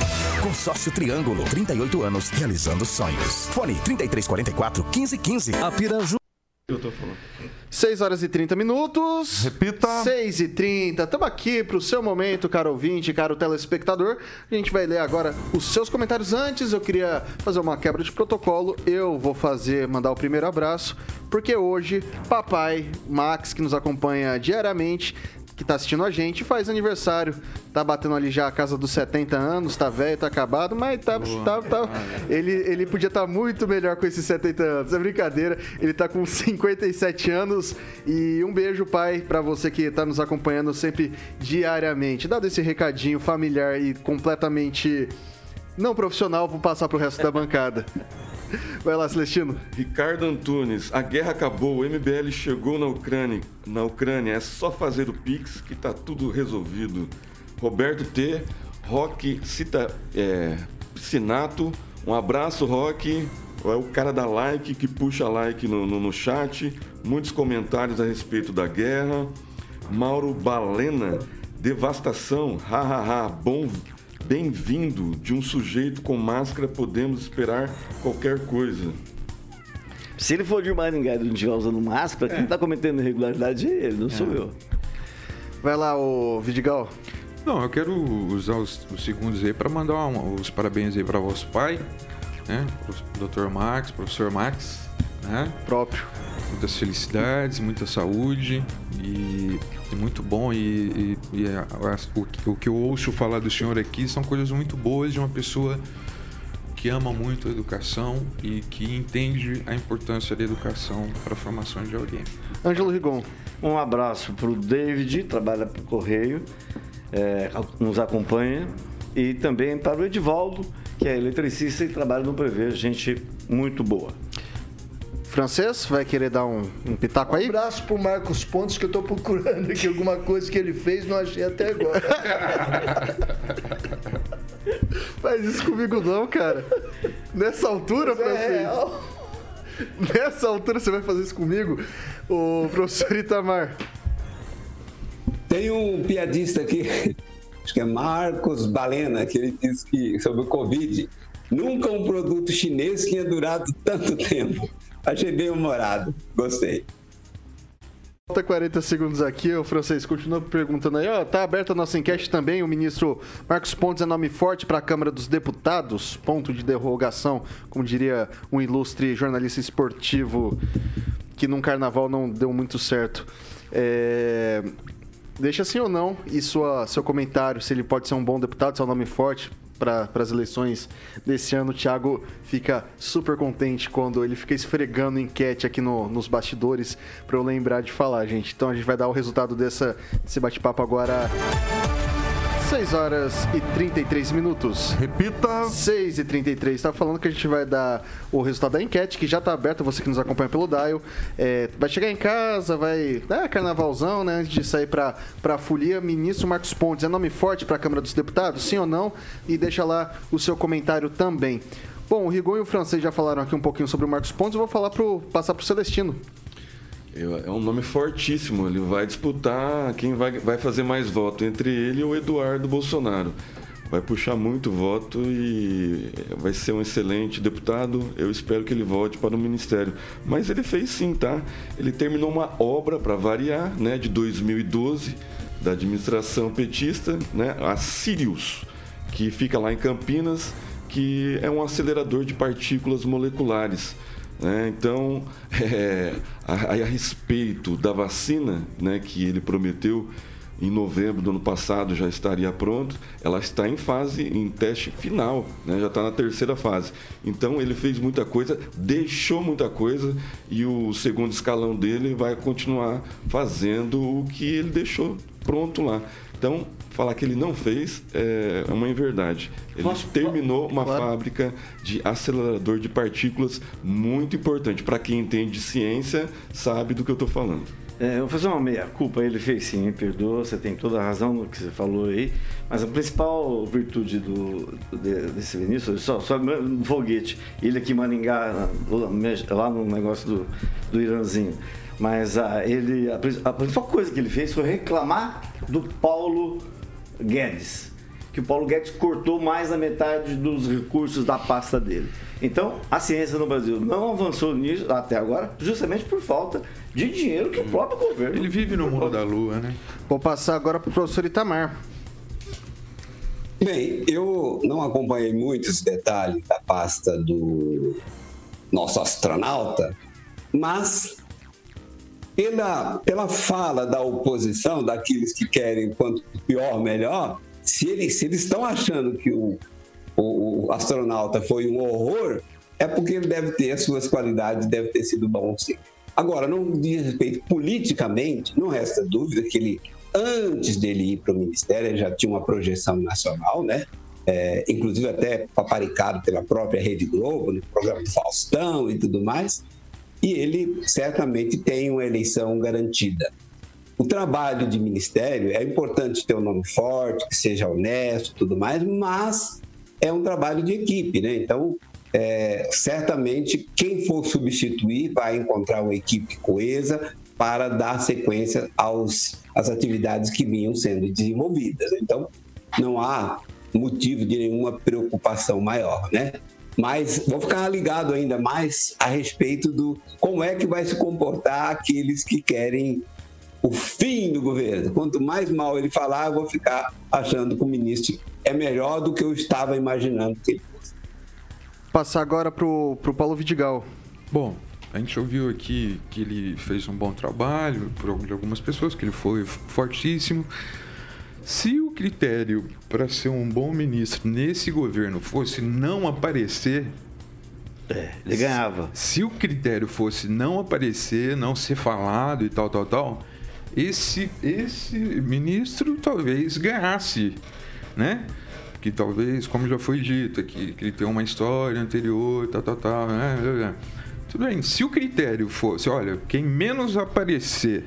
Consórcio Triângulo, 38 anos, realizando sonhos. Fone 3344 1515. A Piraju. 6 horas e 30 minutos. Repita. 6 e 30. Estamos aqui para o seu momento, caro ouvinte, caro telespectador. A gente vai ler agora os seus comentários. Antes, eu queria fazer uma quebra de protocolo. Eu vou fazer, mandar o primeiro abraço, porque hoje, papai Max, que nos acompanha diariamente, que tá assistindo a gente, faz aniversário. Tá batendo ali já a casa dos 70 anos, tá velho, tá acabado, mas tá. tá, tá- ele, ele podia estar muito melhor com esses 70 anos. É brincadeira. Ele tá com 57 anos. E um beijo, pai, pra você que tá nos acompanhando sempre diariamente. Dado esse recadinho familiar e completamente não profissional, vou passar pro resto da bancada. Vai lá, Celestino. Ricardo Antunes, a guerra acabou, o MBL chegou na Ucrânia. Na Ucrânia é só fazer o Pix que tá tudo resolvido. Roberto T, Roque Cita, é, Sinato, um abraço, Roque. é o cara da like, que puxa like no, no, no chat. Muitos comentários a respeito da guerra. Mauro Balena, devastação, hahaha, bom, bem-vindo. De um sujeito com máscara podemos esperar qualquer coisa. Se ele for de Maringá e não estiver usando máscara, quem está cometendo irregularidade é ele, não sou eu. Vai lá, o Vidigal. Não, eu quero usar os, os segundos aí para mandar um- os parabéns aí para vosso pai, né? Pro Dr. Max, professor Max, né? Próprio. Muitas felicidades, muita saúde e, e muito bom. E, e- e a- a- o, que- o que eu ouço falar do senhor aqui são coisas muito boas de uma pessoa que ama muito a educação e que entende a importância da educação para a formação de alguém. Ângelo Rigon. Um abraço para o David, trabalha para o Correio, é, nos acompanha. E também para o Edivaldo, que é eletricista e trabalha no Prever, gente muito boa. Francês, vai querer dar um, um pitaco aí? Um abraço pro Marcos Pontes, que eu tô procurando aqui alguma coisa que ele fez, não achei até agora. Faz isso comigo não, cara. Nessa altura, Mas é Francês. real. Nessa altura você vai fazer isso comigo? Ô, professor Itamar. Tem um piadista aqui, acho que é Marcos Balena, que ele diz que sobre o Covid, nunca um produto chinês tinha durado tanto tempo. Achei bem humorado, gostei. Falta 40 segundos aqui, o francês continua perguntando aí, ó, tá aberta a nossa enquete também, o ministro Marcos Pontes é nome forte para a Câmara dos Deputados, ponto de derrogação, como diria um ilustre jornalista esportivo que num carnaval não deu muito certo. É, Deixa sim ou não e sua, seu comentário, se ele pode ser um bom deputado, se é um nome forte para as eleições desse ano. O Thiago fica super contente quando ele fica esfregando enquete aqui no- nos bastidores para eu lembrar de falar, gente. Então a gente vai dar o resultado dessa, desse bate-papo agora. 6 horas e 33 minutos. Repita. 6 e 33. Tá falando que a gente vai dar o resultado da enquete, que já tá aberta, você que nos acompanha pelo Dial. É, vai chegar em casa, vai. É, carnavalzão, né? Antes de sair pra, pra folia, ministro Marcos Pontes. É nome forte pra Câmara dos Deputados? Sim ou não? E deixa lá o seu comentário também. Bom, o Rigon e o francês já falaram aqui um pouquinho sobre o Marcos Pontes. Eu vou falar pro, passar pro Celestino. É um nome fortíssimo. Ele vai disputar quem vai, vai fazer mais voto entre ele e o Eduardo Bolsonaro. Vai puxar muito voto e vai ser um excelente deputado. Eu espero que ele volte para o ministério. Mas ele fez sim, tá? Ele terminou uma obra para variar, né, de 2012 da administração petista, né, a Sirius, que fica lá em Campinas, que é um acelerador de partículas moleculares. Né? Então, é, a, a respeito da vacina né, que ele prometeu em novembro do ano passado já estaria pronto, ela está em fase, em teste final, né? já está na terceira fase. Então ele fez muita coisa, deixou muita coisa e o segundo escalão dele vai continuar fazendo o que ele deixou pronto lá. Então, falar que ele não fez é uma inverdade. Ele terminou uma fábrica de acelerador de partículas muito importante. Para quem entende de ciência, sabe do que eu estou falando. É, eu vou fazer uma meia-culpa, ele fez sim, me perdoa, você tem toda a razão no que você falou aí, mas a principal virtude do, de- desse ministro, só, só um foguete, ele aqui em Maringá, lá- no negócio do, do Iranzinho, mas ah, ele, a, a principal coisa que ele fez foi reclamar do Paulo Guedes, que o Paulo Guedes cortou mais da metade dos recursos da pasta dele. Então, a ciência no Brasil não avançou nisso até agora, justamente por falta de dinheiro que o próprio governo. Ele vive no mundo da lua, né? Vou passar agora pro professor Itamar. Bem, eu não acompanhei muitos detalhes da pasta do nosso astronauta, mas pela, pela fala da oposição, daqueles que querem quanto pior, melhor, se eles, se eles estão achando que o, o, o astronauta foi um horror, é porque ele deve ter as suas qualidades, deve ter sido bom sim. Agora, no diz respeito politicamente, não resta dúvida que ele, antes dele ir para o ministério, ele já tinha uma projeção nacional, né? É, inclusive até paparicado pela própria Rede Globo, no programa do Faustão e tudo mais, e ele certamente tem uma eleição garantida. O trabalho de ministério é importante ter um nome forte, que seja honesto tudo mais, mas é um trabalho de equipe, né? Então, é, certamente quem for substituir vai encontrar uma equipe coesa para dar sequência aos, às atividades que vinham sendo desenvolvidas. Então, não há motivo de nenhuma preocupação maior, né? Mas vou ficar ligado ainda mais a respeito do como é que vai se comportar aqueles que querem o fim do governo. Quanto mais mal ele falar, eu vou ficar achando que o ministro é melhor do que eu estava imaginando que ele fosse. Passar agora pro, pro Paulo Vidigal. Bom, a gente ouviu aqui que ele fez um bom trabalho por algumas pessoas, que ele foi fortíssimo. Se o critério para ser um bom ministro nesse governo fosse não aparecer. É, ele ganhava. Se, se o critério fosse não aparecer, não ser falado e tal, tal, tal, esse, esse ministro talvez ganhasse, né? Que talvez, como já foi dito aqui, que ele tem uma história anterior, tal, tal, tal, né? Tudo bem, se o critério fosse, olha, quem menos aparecer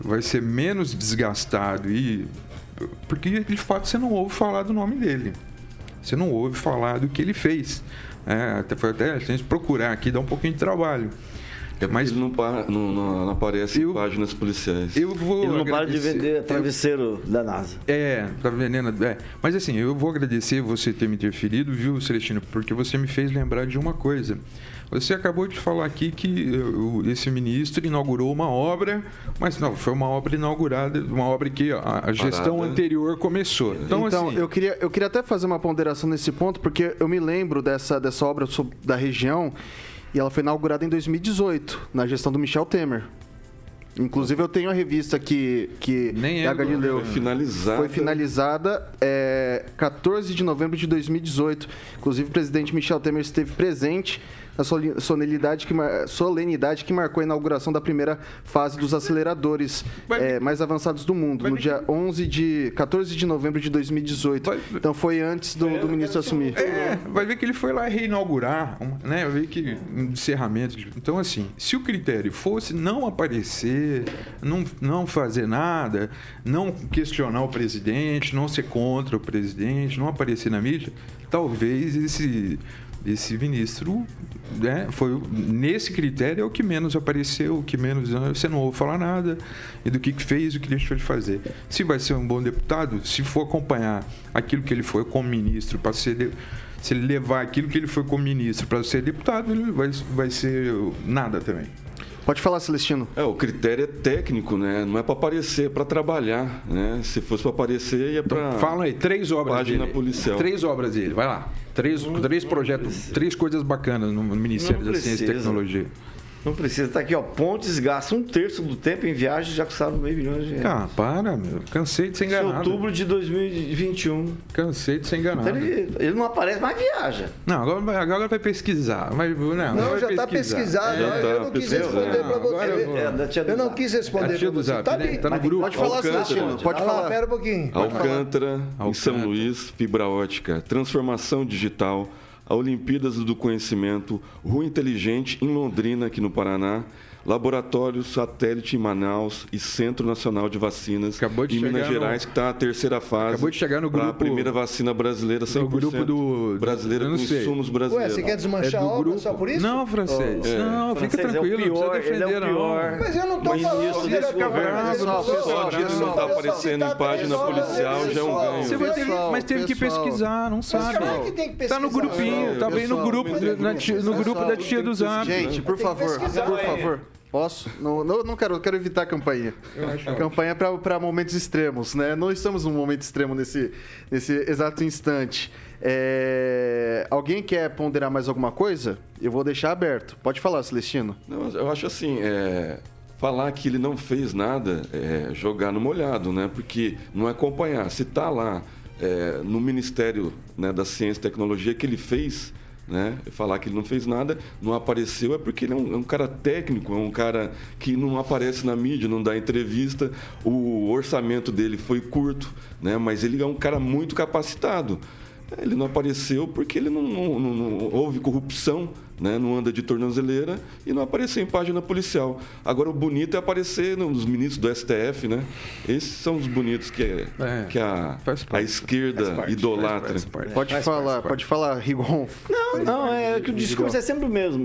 vai ser menos desgastado e porque de fato você não ouve falar do nome dele. Você não ouve falar do que ele fez. É, até, foi até a gente procurar aqui dá um pouquinho de trabalho. É mas ele não, não, não, não aparece eu, em páginas policiais. Eu vou ele não para de vender travesseiro eu, da NASA. É, tá vendendo. É. Mas assim, eu vou agradecer você ter me interferido, viu, Celestino? Porque você me fez lembrar de uma coisa. Você acabou de falar aqui que esse ministro inaugurou uma obra, mas não, foi uma obra inaugurada, uma obra que a, gestão Parada. anterior começou. Então, então assim, eu, queria, eu queria até fazer uma ponderação nesse ponto, porque eu me lembro dessa, dessa obra da região e ela foi inaugurada em 2018, na gestão do Michel Temer. Inclusive eu tenho a revista que, que Nem é da Galileu foi finalizada. Foi finalizada é, 14 de novembro de 2018. Inclusive o presidente Michel Temer esteve presente a solenidade que, solenidade que marcou a inauguração da primeira fase dos aceleradores é, mais avançados do mundo, no dia 11 de 14 de novembro de 2018. Vai... Então foi antes do, do ministro assumir. É, vai ver que ele foi lá reinaugurar, né? Vai ver que um encerramento. Então assim, se o critério fosse não aparecer, não, não fazer nada, não questionar o presidente, não ser contra o presidente, não aparecer na mídia, talvez esse esse ministro né, foi nesse critério é o que menos apareceu, o que menos você não ouve falar nada e do que fez, o que deixou de fazer. Se vai ser um bom deputado, se for acompanhar aquilo que ele foi como ministro para ser de, se ele levar aquilo que ele foi como ministro para ser deputado, ele vai, vai ser nada também. Pode falar, Celestino. É, o critério é técnico, né? Não é para aparecer, é para trabalhar, né? Se fosse para aparecer, ia para. Então, fala aí, três obras página dele. policial. Três obras dele, vai lá. Três, três projetos, três coisas bacanas no Ministério da Ciência e Tecnologia. Não precisa. Tá aqui, ó. Pontes gasta um terço do tempo em viagem já custaram meio milhão de reais. Ah, para, meu. Cansei de ser enganado. Em outubro de 2021. Cansei de ser enganado. Então ele, ele, não aparece, mas viaja. Não, agora, agora vai pesquisar. Mas, não, não já está pesquisado. Já eu, tá não quis responder para você. Eu, é, eu não quis responder para você. Tá, né? tá no grupo. Pode falar, Celestino. Pode falar. Pera um pouquinho. Alcântara, em São Luís, fibra ótica, transformação digital a Olimpíadas do Conhecimento, Rua Inteligente em Londrina, aqui no Paraná, Laboratório Satélite em Manaus e Centro Nacional de Vacinas em Minas Gerais, no... que está a terceira fase. Acabou de chegar no grupo. A primeira vacina brasileira 100% no grupo do brasileira com sei. insumos brasileiros. Ué, você quer desmanchar é a obra grupo... só por isso? Não, francês. Oh, é. Não, fica tranquilo, é o pior, não precisa defender, é o pior. não. Mas eu não estou falando desse governo. Só de não estar aparecendo em página policial já é um ganho. Mas teve que pesquisar, não sabe. Está no grupinho, está bem no grupo da tia do Zap. Gente, por favor, por favor. Posso? Não, não, não quero, quero evitar a campanha. A campanha é para momentos extremos, né? Não estamos num momento extremo nesse, nesse exato instante. É... Alguém quer ponderar mais alguma coisa? Eu vou deixar aberto. Pode falar, Celestino. Não, eu acho assim, é... falar que ele não fez nada é jogar no molhado, né? Porque não é acompanhar. Se está lá é, no Ministério né, da Ciência e Tecnologia que ele fez né? Falar que ele não fez nada, não apareceu, é porque ele é um, é um, cara técnico, é um cara que não aparece na mídia, não dá entrevista. O orçamento dele foi curto, né? mas ele é um cara muito capacitado. Ele não apareceu porque ele não, não- não- não- houve corrupção, né? não anda de tornozeleira e não apareceu em página policial. Agora, o bonito é aparecer nos ministros do STF, né? Esses são os bonitos que, é, que a, a esquerda idolatra. Pode falar, pode falar, Rigon. Não, não, é que o discurso é sempre o mesmo.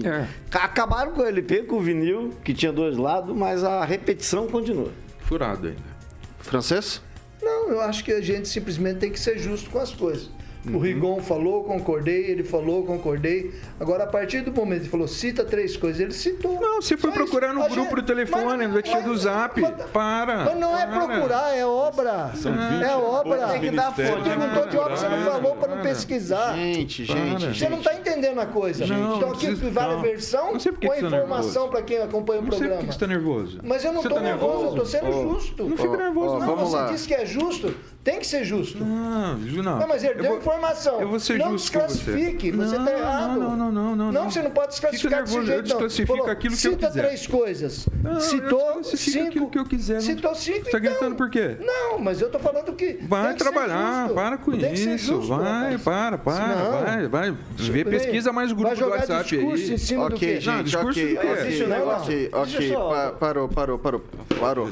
Acabaram com o LP, com o vinil, que tinha dois lados, mas a repetição continua. Furado ainda. Francês? Não, eu acho que a gente simplesmente tem que ser justo com as coisas. Uhum. O Rigon falou, concordei, ele falou, concordei. Agora, a partir do momento que ele falou, cita três coisas, ele citou. Não, você foi procurar isso. no A grupo gente- do telefone, no tia do zap. Para. Mas não é para. procurar, é obra. São 20 é obra. Tem que dar Você fonte. perguntou de obra, você não falou para não pesquisar. Gente, gente, Você gente. não está entendendo a coisa. Não, então aqui vale a versão com a tá informação para quem acompanha o Não sei por que programa. você tá nervoso. Mas eu não estou tá nervoso, eu estou sendo justo. não fica nervoso, Não, não. você disse que é justo, tem que ser justo. Não, não. Não, mas ele Eu deu vou- informação. Eu vou ser não justo com você. desclassifique, você está errado. Não, não, não, não. Não, você não pode desclassificar Fica desse eu jeito, não. desclassifico Falou, aquilo que eu cita quiser. três coisas. Não, eu Citou cinco. aquilo que eu quiser. não- Citou cinco, Você tá então. gritando por quê? Não, mas eu tô falando que. Vai tem que ser trabalhar, justo. para com Tem que ser isso. justo, vai, para, para, Não. vai, vai. Vê, pesquisa mais o grupo do WhatsApp discurso aí. em cima do Ok, quê? gente, Não, discurso ok, ok, Não, não. ok, parou, parou, parou, parou.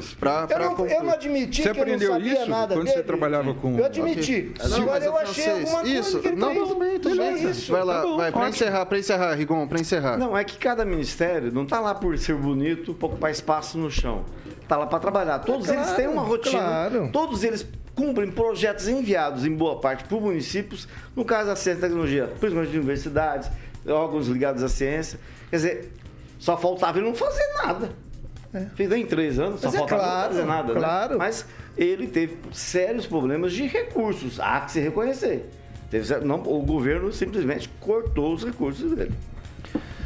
Eu não, eu não admiti que eu não sabia nada dele. Trabalhava com... Eu admiti. Não, Agora mas eu o achei francês- alguma coisa Isso, que ele não, tudo bem, tudo É bem. isso. Vai lá, Tá bom, vai, pra ótimo. encerrar, pra encerrar, Rigon, pra encerrar. Não, é que cada ministério não tá lá por ser bonito, para ocupar espaço no chão. Tá lá para trabalhar. Todos Claro, eles têm uma rotina. claro. Todos eles cumprem projetos enviados em boa parte por municípios, no caso da ciência e tecnologia, principalmente de universidades, órgãos ligados à ciência. Quer dizer, só faltava ele não fazer nada. Fez em três anos, só Mas é faltava ele claro, não fazer nada. né? claro. Mas ele teve sérios problemas de recursos. Há que se reconhecer. Teve não, o governo simplesmente cortou os recursos dele.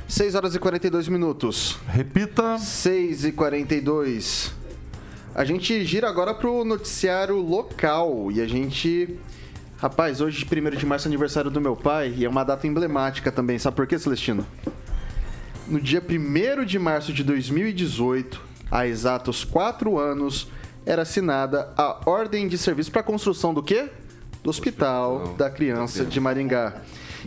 6 horas e 42 minutos. Repita. 6 e 42. A gente gira agora pro noticiário local e a gente. Rapaz, hoje, 1 de março, é aniversário do meu pai e é uma data emblemática também. Sabe por quê, Celestino? No dia 1 de março de 2018, há exatos 4 anos, era assinada a ordem de serviço para a construção do quê? Do Hospital da Criança de Maringá.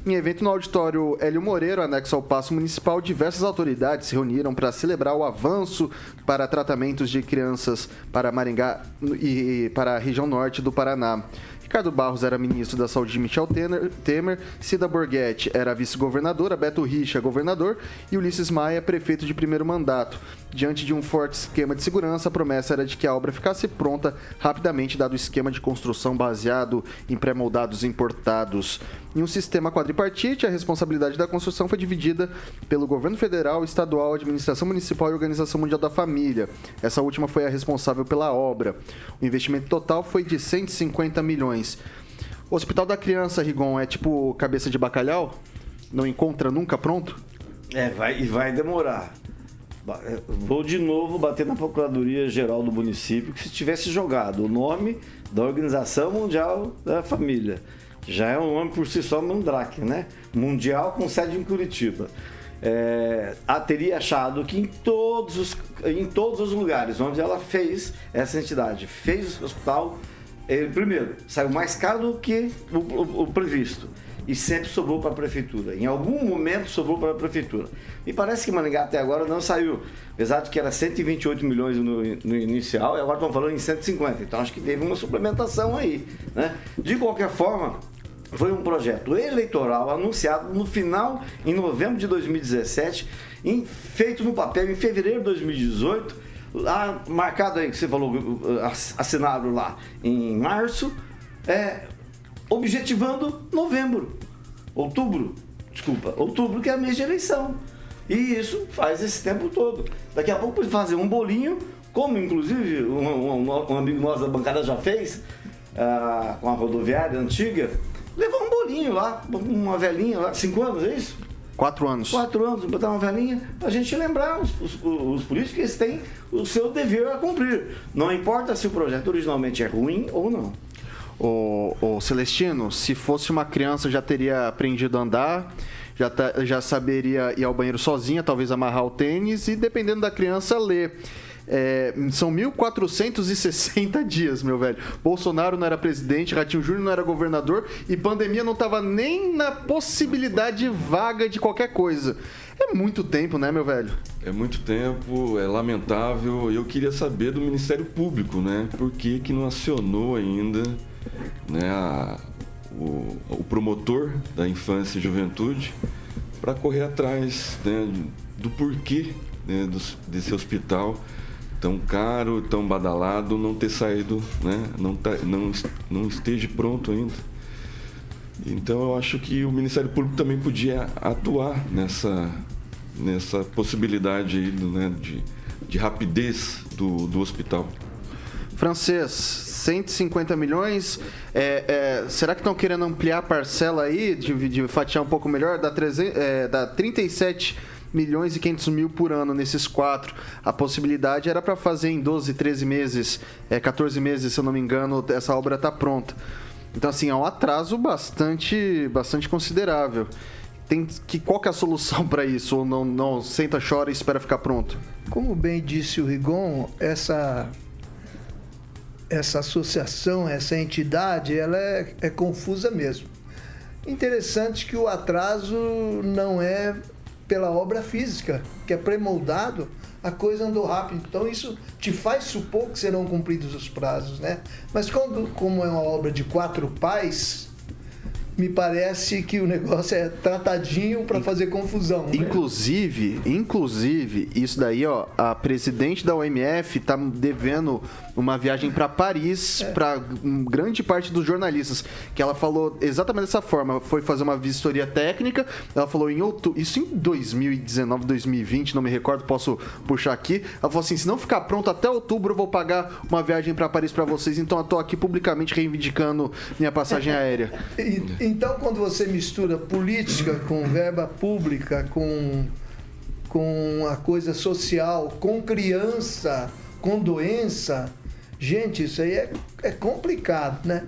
Em evento no auditório Hélio Moreira, anexo ao Paço Municipal, diversas autoridades se reuniram para celebrar o avanço para tratamentos de crianças para Maringá e para a região norte do Paraná. Ricardo Barros era ministro da Saúde de Michel Temer, Cida Borghetti era vice-governadora, Beto Richa governador e Ulisses Maia prefeito de primeiro mandato. Diante de um forte esquema de segurança, a promessa era de que a obra ficasse pronta rapidamente, dado o esquema de construção baseado em pré-moldados importados. Em um sistema quadripartite, a responsabilidade da construção foi dividida pelo governo federal, estadual, administração municipal e Organização Mundial da Família. Essa última foi a responsável pela obra. O investimento total foi de 150 milhões. O Hospital da Criança, Rigon, é tipo cabeça de bacalhau? Não encontra nunca pronto? É, vai, e vai demorar. É, Vou de novo bater na Procuradoria Geral do município que se tivesse jogado o nome da Organização Mundial da Família, já é um nome por si só mandrake, né? Mundial com sede em Curitiba. É, a teria achado que em todos, os, em todos os lugares onde ela fez essa entidade, fez o hospital, ele, primeiro, saiu mais caro do que o, o- o previsto e sempre sobrou para a prefeitura. Em algum momento sobrou para a prefeitura. Me parece que Maringá até agora não saiu, apesar de que era 128 milhões no, no inicial e agora estão falando em 150. Então acho que teve uma suplementação aí. Né? De qualquer forma, foi um projeto eleitoral anunciado no final, em novembro de 2017, em- feito no papel em fevereiro de 2018, lá, marcado aí que você falou, uh, ass- assinado lá em março, é, objetivando novembro, outubro, desculpa, outubro que é mês de eleição. E isso faz esse tempo todo. Daqui a pouco pode fazer um bolinho, como inclusive um, um- um amigo nosso da bancada já fez, ah, com a rodoviária antiga, levar um bolinho lá, uma velhinha lá, cinco anos, é isso? Quatro anos. Quatro anos, botar uma velhinha, pra gente lembrar os, os- os políticos que eles têm o seu dever a cumprir. Não importa se o projeto originalmente é ruim ou não. O, o Celestino, se fosse uma criança, já teria aprendido a andar, já, tá- já saberia ir ao banheiro sozinha, talvez amarrar o tênis e, dependendo da criança, ler. É, são 1.460 dias, meu velho. Bolsonaro não era presidente, Ratinho Júnior não era governador e pandemia não tava nem na possibilidade vaga de qualquer coisa. É muito tempo, né, meu velho? É muito tempo, é lamentável. Eu queria saber do Ministério Público, né? Por que, que não acionou ainda né, a- o, o promotor da infância e juventude para correr atrás né, do porquê né, dos- desse hospital tão caro, tão badalado, não ter saído, né, não, tá, não, não esteja pronto ainda. Então eu acho que o Ministério Público também podia atuar nessa, nessa possibilidade aí, né, de, de rapidez do, do hospital. Francês, 150 milhões. É, é, será que estão querendo ampliar a parcela aí, de, de fatiar um pouco melhor? Dá, 300, é, dá 37 milhões e 500 mil por ano nesses quatro. A possibilidade era para fazer em 12, 13 meses, é, 14 meses, se eu não me engano, essa obra está pronta. Então, assim, é um atraso bastante, bastante considerável. Tem que, qual que é a solução para isso? Ou não, não senta, chora e espera ficar pronto? Como bem disse o Rigon, essa essa associação, essa entidade, ela é, é confusa mesmo. Interessante que o atraso não é pela obra física, que é pré-moldado, a coisa andou rápido. Então isso te faz supor que serão cumpridos os prazos, né? Mas quando, como é uma obra de quatro pais, me parece que o negócio é tratadinho para fazer confusão. né? Inclusive, inclusive, isso daí, ó, a presidente da OMF tá devendo uma viagem para Paris para grande parte dos jornalistas, que ela falou exatamente dessa forma, foi fazer uma vistoria técnica, ela falou em outubro, isso em 2019, 2020, não me recordo, posso puxar aqui. Ela falou assim, se não ficar pronto até outubro, eu vou pagar uma viagem para Paris para vocês, então eu tô aqui publicamente reivindicando minha passagem aérea. E- Então, quando você mistura política com verba pública, com, com a coisa social, com criança, com doença, gente, isso aí é, é complicado, né?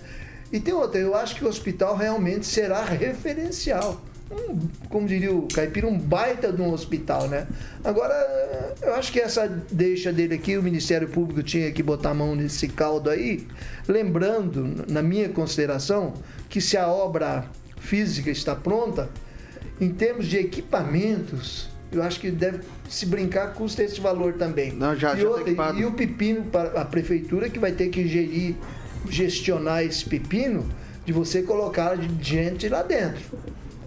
E tem outra, eu acho que o hospital realmente será referencial. Um, como diria o Caipira, um baita de um hospital, né? Agora, eu acho que essa deixa dele aqui, o Ministério Público tinha que botar a mão nesse caldo aí, lembrando, na minha consideração, que se a obra física está pronta, em termos de equipamentos, eu acho que deve se brincar custa esse valor também. Não, já- e, já outra, e o pepino para a prefeitura que vai ter que gerir, gestionar esse pepino de você colocar gente lá dentro.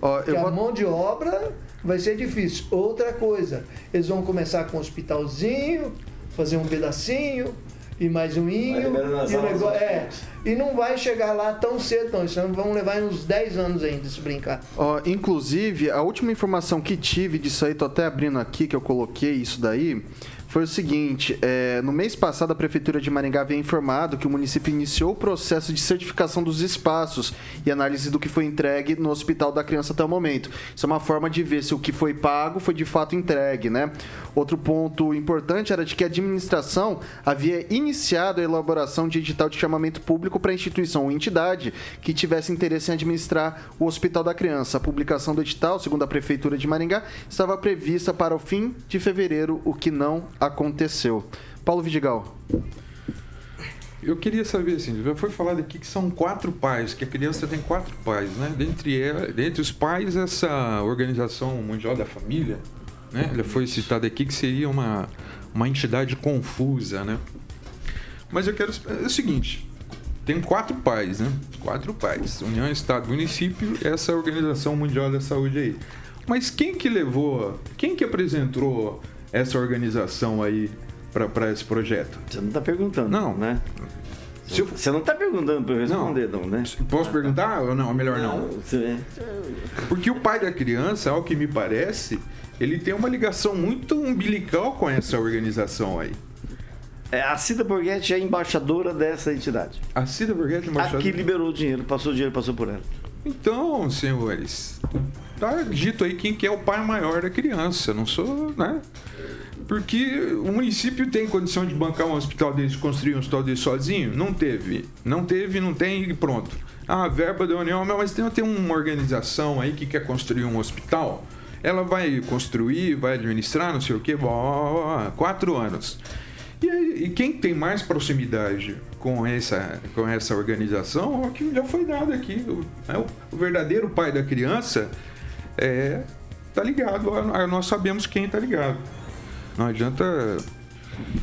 Ó, Porque a vou- mão de obra vai ser difícil. Outra coisa, eles vão começar com um hospitalzinho, fazer um pedacinho e mais um inho. E, o negócio, é, e não vai chegar lá tão cedo, não. Isso vão levar uns 10 anos ainda se brincar. Ó, inclusive, a última informação que tive disso aí, tô até abrindo aqui que eu coloquei isso daí, foi o seguinte: é, no mês passado, a Prefeitura de Maringá havia informado que o município iniciou o processo de certificação dos espaços e análise do que foi entregue no Hospital da Criança até o momento. Isso é uma forma de ver se o que foi pago foi de fato entregue, né? Outro ponto importante era de que a administração havia iniciado a elaboração de edital de chamamento público para instituição ou entidade que tivesse interesse em administrar o Hospital da Criança. A publicação do edital, segundo a Prefeitura de Maringá, estava prevista para o fim de fevereiro, o que não aconteceu. Paulo Vidigal. Eu queria saber, assim, já foi falado aqui que são quatro pais, que a criança tem quatro pais, né? Dentre, ela, dentre os pais, essa Organização Mundial da Família, né? Ela foi citada aqui que seria uma, uma entidade confusa, né? Mas eu quero... É o seguinte, tem quatro pais, né? Quatro pais. União, Estado, Município, essa Organização Mundial da Saúde aí. Mas quem que levou, quem que apresentou essa organização aí para esse projeto? Você não está perguntando, Não. né? Você não está perguntando para eu responder, não, né? Posso perguntar ou não? Melhor não. Você- Porque o pai da criança, ao que me parece, ele tem uma ligação muito umbilical com essa organização aí. É, a Cida Borghetti é embaixadora dessa entidade. A Cida Borghetti, A embaixadora- que liberou o dinheiro, passou o dinheiro, passou por ela. Então, senhores, tá dito aí quem que é o pai maior da criança. Não sou, né? Porque o município tem condição de bancar um hospital desse, construir um hospital desse sozinho? Não teve. Não teve, não tem e pronto. Ah, verba da União, mas tem, tem uma organização aí que quer construir um hospital. Ela vai construir, vai administrar, não sei o quê, blá, quatro anos. E, aí, e quem tem mais proximidade com essa, com essa organização que já foi dado aqui. O, é o, o verdadeiro pai da criança é, tá ligado, a- a- nós sabemos quem tá ligado. Não adianta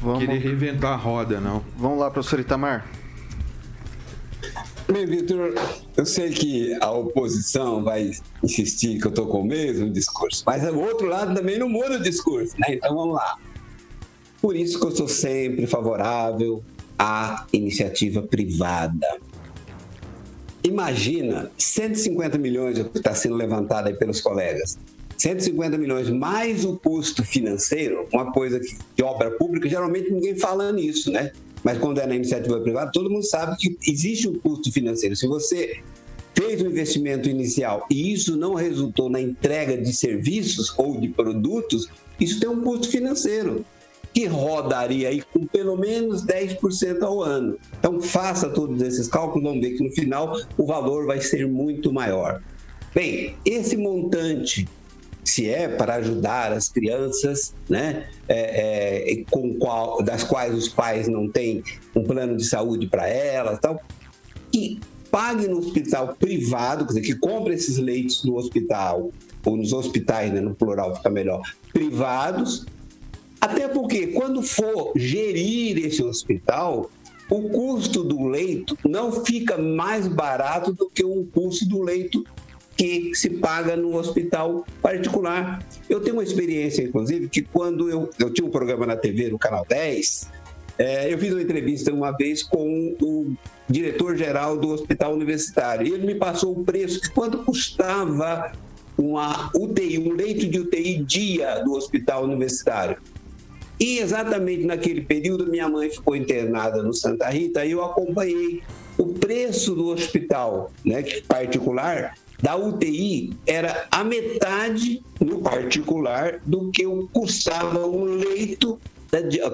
Vamos- querer reinventar a roda, não. Vamos lá, professor Itamar. Bem, Vitor, eu sei que a oposição vai insistir que eu estou com o mesmo discurso, mas o outro lado também não muda o discurso, né? Então vamos lá. Por isso que eu sou sempre favorável à iniciativa privada. Imagina 150 milhões que está sendo levantado aí pelos colegas. 150 milhões mais o custo financeiro, uma coisa que, de obra pública, geralmente ninguém fala nisso, né? Mas quando é na iniciativa privada, todo mundo sabe que existe um custo financeiro. Se você fez um investimento inicial e isso não resultou na entrega de serviços ou de produtos, isso tem um custo financeiro que rodaria aí com pelo menos 10% ao ano. Então faça todos esses cálculos, vamos ver que no final o valor vai ser muito maior. Bem, esse montante se é para ajudar as crianças, né, é, é, com qual, das quais os pais não têm um plano de saúde para elas, tal, que pague no hospital privado, quer dizer, que compre esses leitos no hospital ou nos hospitais, né, no plural fica melhor, privados. Até porque quando for gerir esse hospital, o custo do leito não fica mais barato do que o custo do leito que se paga no hospital particular. Eu tenho uma experiência, inclusive, que quando eu, eu tinha um programa na TV, no Canal 10, é, eu fiz uma entrevista uma vez com o diretor-geral do hospital universitário. E ele me passou o preço de quanto custava uma UTI, um leito de UTI dia do hospital universitário. E exatamente naquele período, minha mãe ficou internada no Santa Rita e eu acompanhei o preço do hospital né, particular da UTI era a metade no particular do que custava um leito,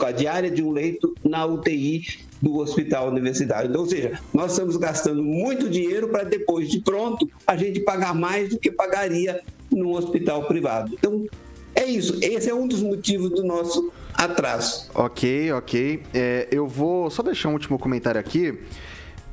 a diária de um leito na UTI do hospital universitário. Então, ou seja, nós estamos gastando muito dinheiro para depois de pronto a gente pagar mais do que pagaria num hospital privado. Então, é isso. Esse é um dos motivos do nosso atraso. Ok, ok. É, eu vou só deixar um último comentário aqui.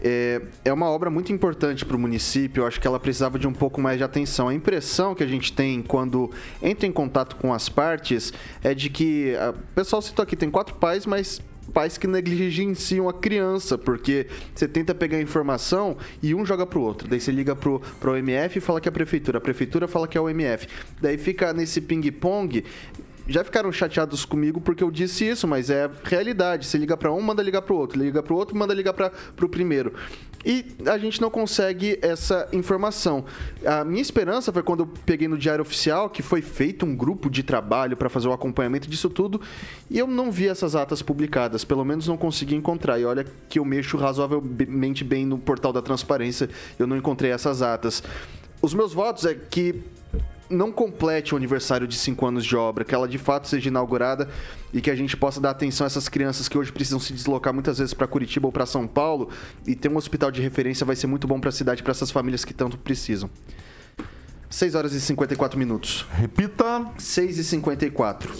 É, é uma obra muito importante para o município. Eu acho que ela precisava de um pouco mais de atenção. A impressão que a gente tem quando entra em contato com as partes é de que. O pessoal citou aqui, tem quatro pais, mas pais que negligenciam a criança, porque você tenta pegar informação e um joga pro outro. Daí você liga pro, pro OMF e fala que é a prefeitura, a prefeitura fala que é o OMF. Daí fica nesse ping-pong. Já ficaram chateados comigo porque eu disse isso, mas é realidade. Você liga pra um, manda ligar pro outro, liga pro outro, manda ligar para pro primeiro. E a gente não consegue essa informação. A minha esperança foi quando eu peguei no Diário Oficial que foi feito um grupo de trabalho para fazer o acompanhamento disso tudo e eu não vi essas atas publicadas, pelo menos não consegui encontrar. E olha que eu mexo razoavelmente bem no portal da transparência, eu não encontrei essas atas. Os meus votos é que não complete o aniversário de 5 anos de obra, que ela de fato seja inaugurada e que a gente possa dar atenção a essas crianças que hoje precisam se deslocar muitas vezes para Curitiba ou para São Paulo e ter um hospital de referência vai ser muito bom para a cidade, para essas famílias que tanto precisam. 6 horas e 54 minutos. Repita. 6 e 54.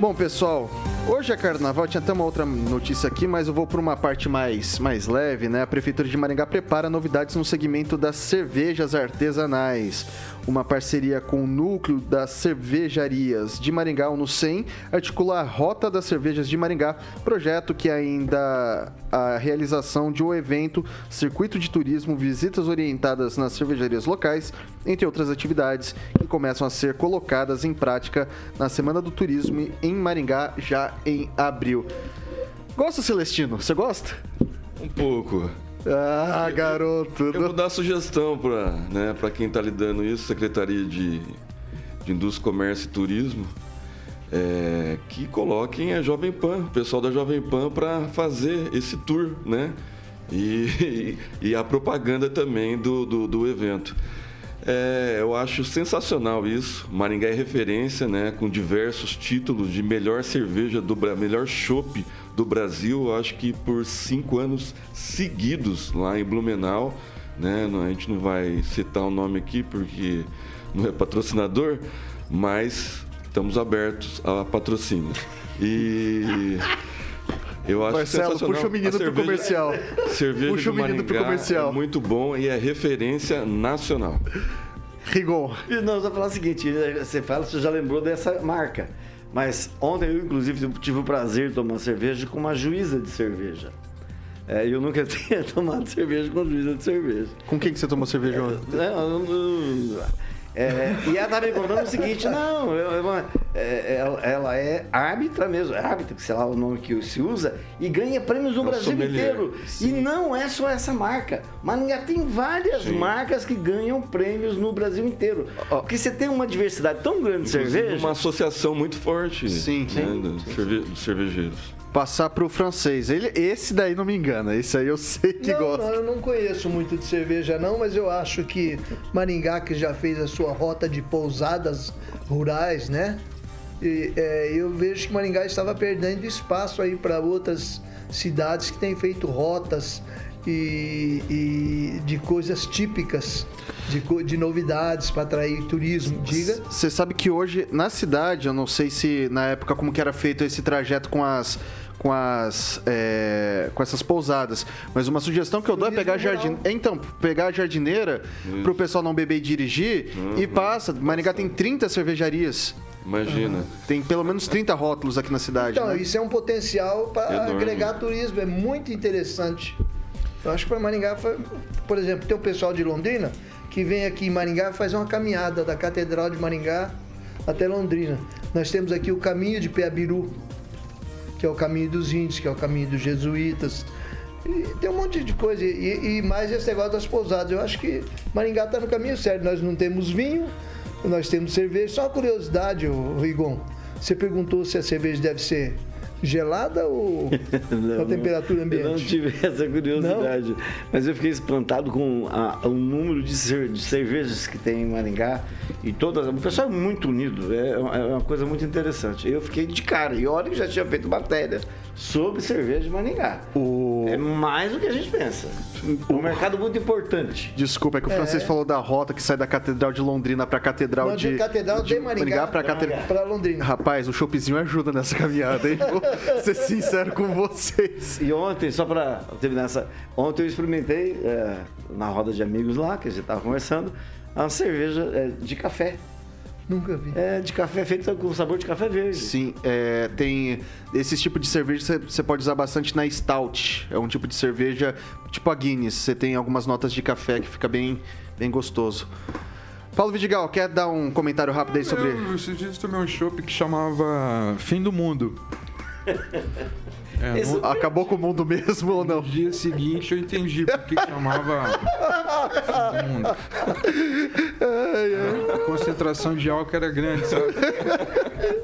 Bom, pessoal, hoje é carnaval, tinha até uma outra notícia aqui, mas eu vou por uma parte mais, mais leve, né? A Prefeitura de Maringá prepara novidades no segmento das cervejas artesanais. Uma parceria com o núcleo das cervejarias de Maringá, o NUCEM, articula a Rota das Cervejas de Maringá, projeto que ainda a realização de um evento, circuito de turismo, visitas orientadas nas cervejarias locais, entre outras atividades que começam a ser colocadas em prática na Semana do Turismo em Maringá já em abril. Gosta, Celestino? Você gosta? Um pouco. Ah, garoto. Eu vou dar sugestão para né, pra quem está lidando isso, Secretaria de, de Indústria, Comércio e Turismo, é, que coloquem a Jovem Pan, o pessoal da Jovem Pan, para fazer esse tour, né? E, e, a propaganda também do, do, do evento. É, eu acho sensacional isso. Maringá é referência, né? Com diversos títulos de melhor cerveja do melhor chopp do Brasil. Acho que por cinco anos seguidos lá em Blumenau, né? Não- A gente não vai citar o nome aqui porque não é patrocinador, mas estamos abertos a patrocínio. E eu acho Marcelo, puxa o menino A pro comercial. Cerveja Puxa o menino pro comercial. É muito bom e é referência nacional. Rigon. E Não, só falar o seguinte, você fala, você já lembrou dessa marca. Mas ontem eu, inclusive, tive o prazer de tomar cerveja com uma juíza de cerveja. É, eu nunca tinha tomado cerveja com juíza de cerveja. Com quem que você tomou cerveja ontem? Não, eu não- é, e ela estava me contando o seguinte, não, eu- eu- é, ela, ela é árbitra mesmo, é árbitra, sei lá o nome que se usa, e ganha prêmios no É um Brasil inteiro. E não é só essa marca. Maringá tem várias Sim. marcas que ganham prêmios no Brasil inteiro. Porque você tem uma diversidade tão grande de cerveja. uma associação muito forte Sim, né, dos cervejeiros. Passar pro francês. Ele, esse daí não me engana. Esse aí eu sei que não, gosta. não, eu não conheço muito de cerveja não, mas eu acho que Maringá, que já fez a sua rota de pousadas rurais, né? E, é, eu vejo que Maringá estava perdendo espaço aí para outras cidades que têm feito rotas e, e de coisas típicas, de, de novidades para atrair turismo. Diga. Você sabe que hoje na cidade, eu não sei se na época como que era feito esse trajeto com as com as é, com essas pousadas, mas uma sugestão que eu dou é pegar a jardim, então pegar a jardineira pro pessoal não beber e dirigir e passa. Maringá tem 30 cervejarias. Imagina. Tem pelo menos 30 rótulos aqui na cidade. Então, né? isso é um potencial para agregar turismo, é muito interessante. Eu acho que para Maringá, foi- por exemplo, tem o pessoal de Londrina que vem aqui em Maringá e faz uma caminhada da Catedral de Maringá até Londrina. Nós temos aqui o caminho de Peabiru, que é o caminho dos índios, que é o caminho dos jesuítas. E tem um monte de coisa. E, e mais esse negócio das pousadas. Eu acho que Maringá está no caminho certo. Nós não temos vinho, nós temos cerveja. Só uma curiosidade, Rigon. Você perguntou se a cerveja deve ser gelada ou Não, a temperatura Eu não ambiente? tive essa curiosidade. Mas eu fiquei espantado com a- o número de, cer- de cervejas que tem em Maringá. E todas. O pessoal é muito unido. É, uma- é uma coisa muito interessante. Eu fiquei de cara. E olha que já tinha feito matéria sobre cerveja de Maringá. É mais do que a gente pensa. Um mercado muito importante. Desculpa, é que o francês falou da rota que sai da Catedral de Londrina pra Catedral Não, de, de Catedral de Maringá pra Catedral. para Londrina. Rapaz, o choppzinho ajuda nessa caminhada, hein? Vou ser sincero com vocês. E ontem, só para terminar essa. Ontem eu experimentei, é, na roda de amigos lá, que a gente estava conversando, uma cerveja é, de café. Nunca vi. É, de café feita com sabor de café verde. Sim, é, tem esse tipo de cerveja você- você pode usar bastante na Stout. É um tipo de cerveja tipo a Guinness. Você tem algumas notas de café que fica bem, bem gostoso. Paulo Vidigal, quer dar um comentário rápido aí sobre. Eu, esses dias tomei um chopp que chamava Fim do Mundo. É, Esse- no, Acabou com o mundo mesmo ou não? no dia seguinte eu entendi porque que chamava Fim do Mundo. A concentração de álcool era grande, sabe?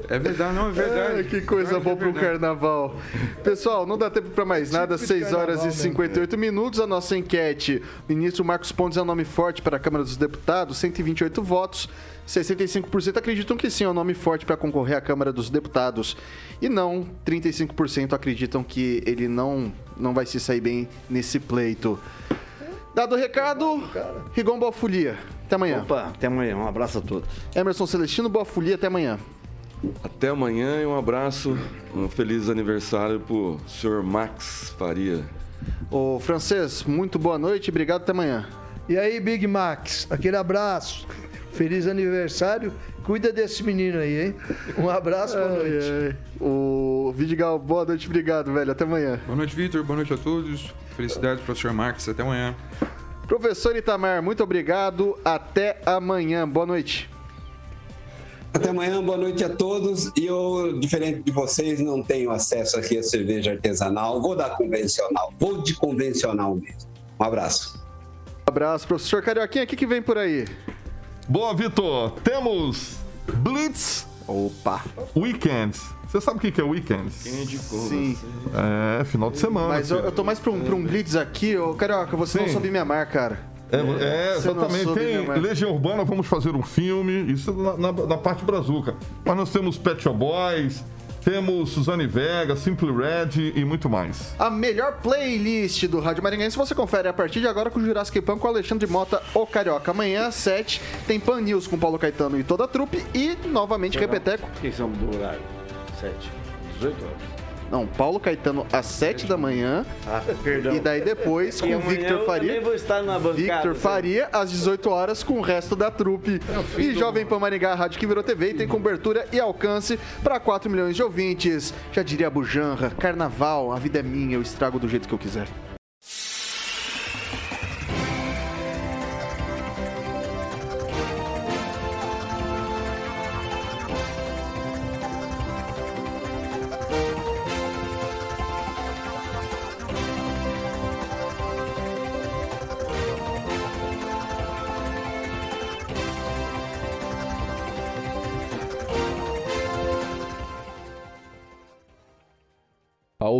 É verdade, não, é verdade. Ai, que coisa que boa é pro verdade. carnaval. Pessoal, não dá tempo pra mais nada. de 6 horas e 58 minutos. A nossa enquete. Ministro Marcos Pontes é um nome forte para a Câmara dos Deputados. 128 votos. 65% acreditam que sim, é um nome forte para concorrer à Câmara dos Deputados. E não, 35% acreditam que ele não, não vai se sair bem nesse pleito. Dado o recado, Rigon Boa Folia. Até amanhã. Opa, até amanhã. Um abraço a todos. Emerson Celestino, Boa Folia. Até amanhã. Até amanhã e um abraço, um feliz aniversário pro senhor Max Faria. Ô, Francês, muito boa noite. Obrigado. Até amanhã. E aí, Big Max, aquele abraço. Feliz aniversário. Cuida desse menino aí, hein? Um abraço, boa noite. Ai, ai. O Vidigal, boa noite, obrigado, velho. Até amanhã. Boa noite, Vitor. Boa noite a todos. Felicidades, professor Marques. Até amanhã. Professor Itamar, muito obrigado. Até amanhã. Boa noite. Até amanhã, boa noite a todos. E eu, diferente de vocês, não tenho acesso aqui a cerveja artesanal. Vou dar convencional. Vou de convencional mesmo. Um abraço. Abraço, professor Carioquinha. O que, que vem por aí? Boa, Vitor. Temos Blitz Opa. Weekends. Você sabe o que que é Weekends? Quem indicou Sim. É, final de semana. Mas eu, eu tô mais pra um, pra um blitz aqui. Ô, Carioca, você não Sim. soube me amar, cara. É, é, não exatamente. Tem Legião Urbana, vamos fazer um filme. Isso na, na- na parte brazuca. Mas nós temos Pet Shop Boys, Temos Suzane Vega, Simple Red e muito mais. A melhor playlist do Rádio Maringaense você confere a partir de agora com o Jurassic Pan com Alexandre Mota, o Carioca. Amanhã às 7 tem Pan News com Paulo Caetano e toda a trupe e novamente Repeteco. Quem são do horário? 7, 18 horas. Não, Paulo Caetano às 7 da manhã. Ah, perdão. E daí depois com Victor eu Faria. também vou estar na bancada, Victor. Faria às 18 horas com o resto da trupe. E Jovem Pan Maringá, a rádio que virou TV e tem cobertura e alcance para 4 milhões de ouvintes. Já diria Bujanra, carnaval, a vida é minha, eu estrago do jeito que eu quiser.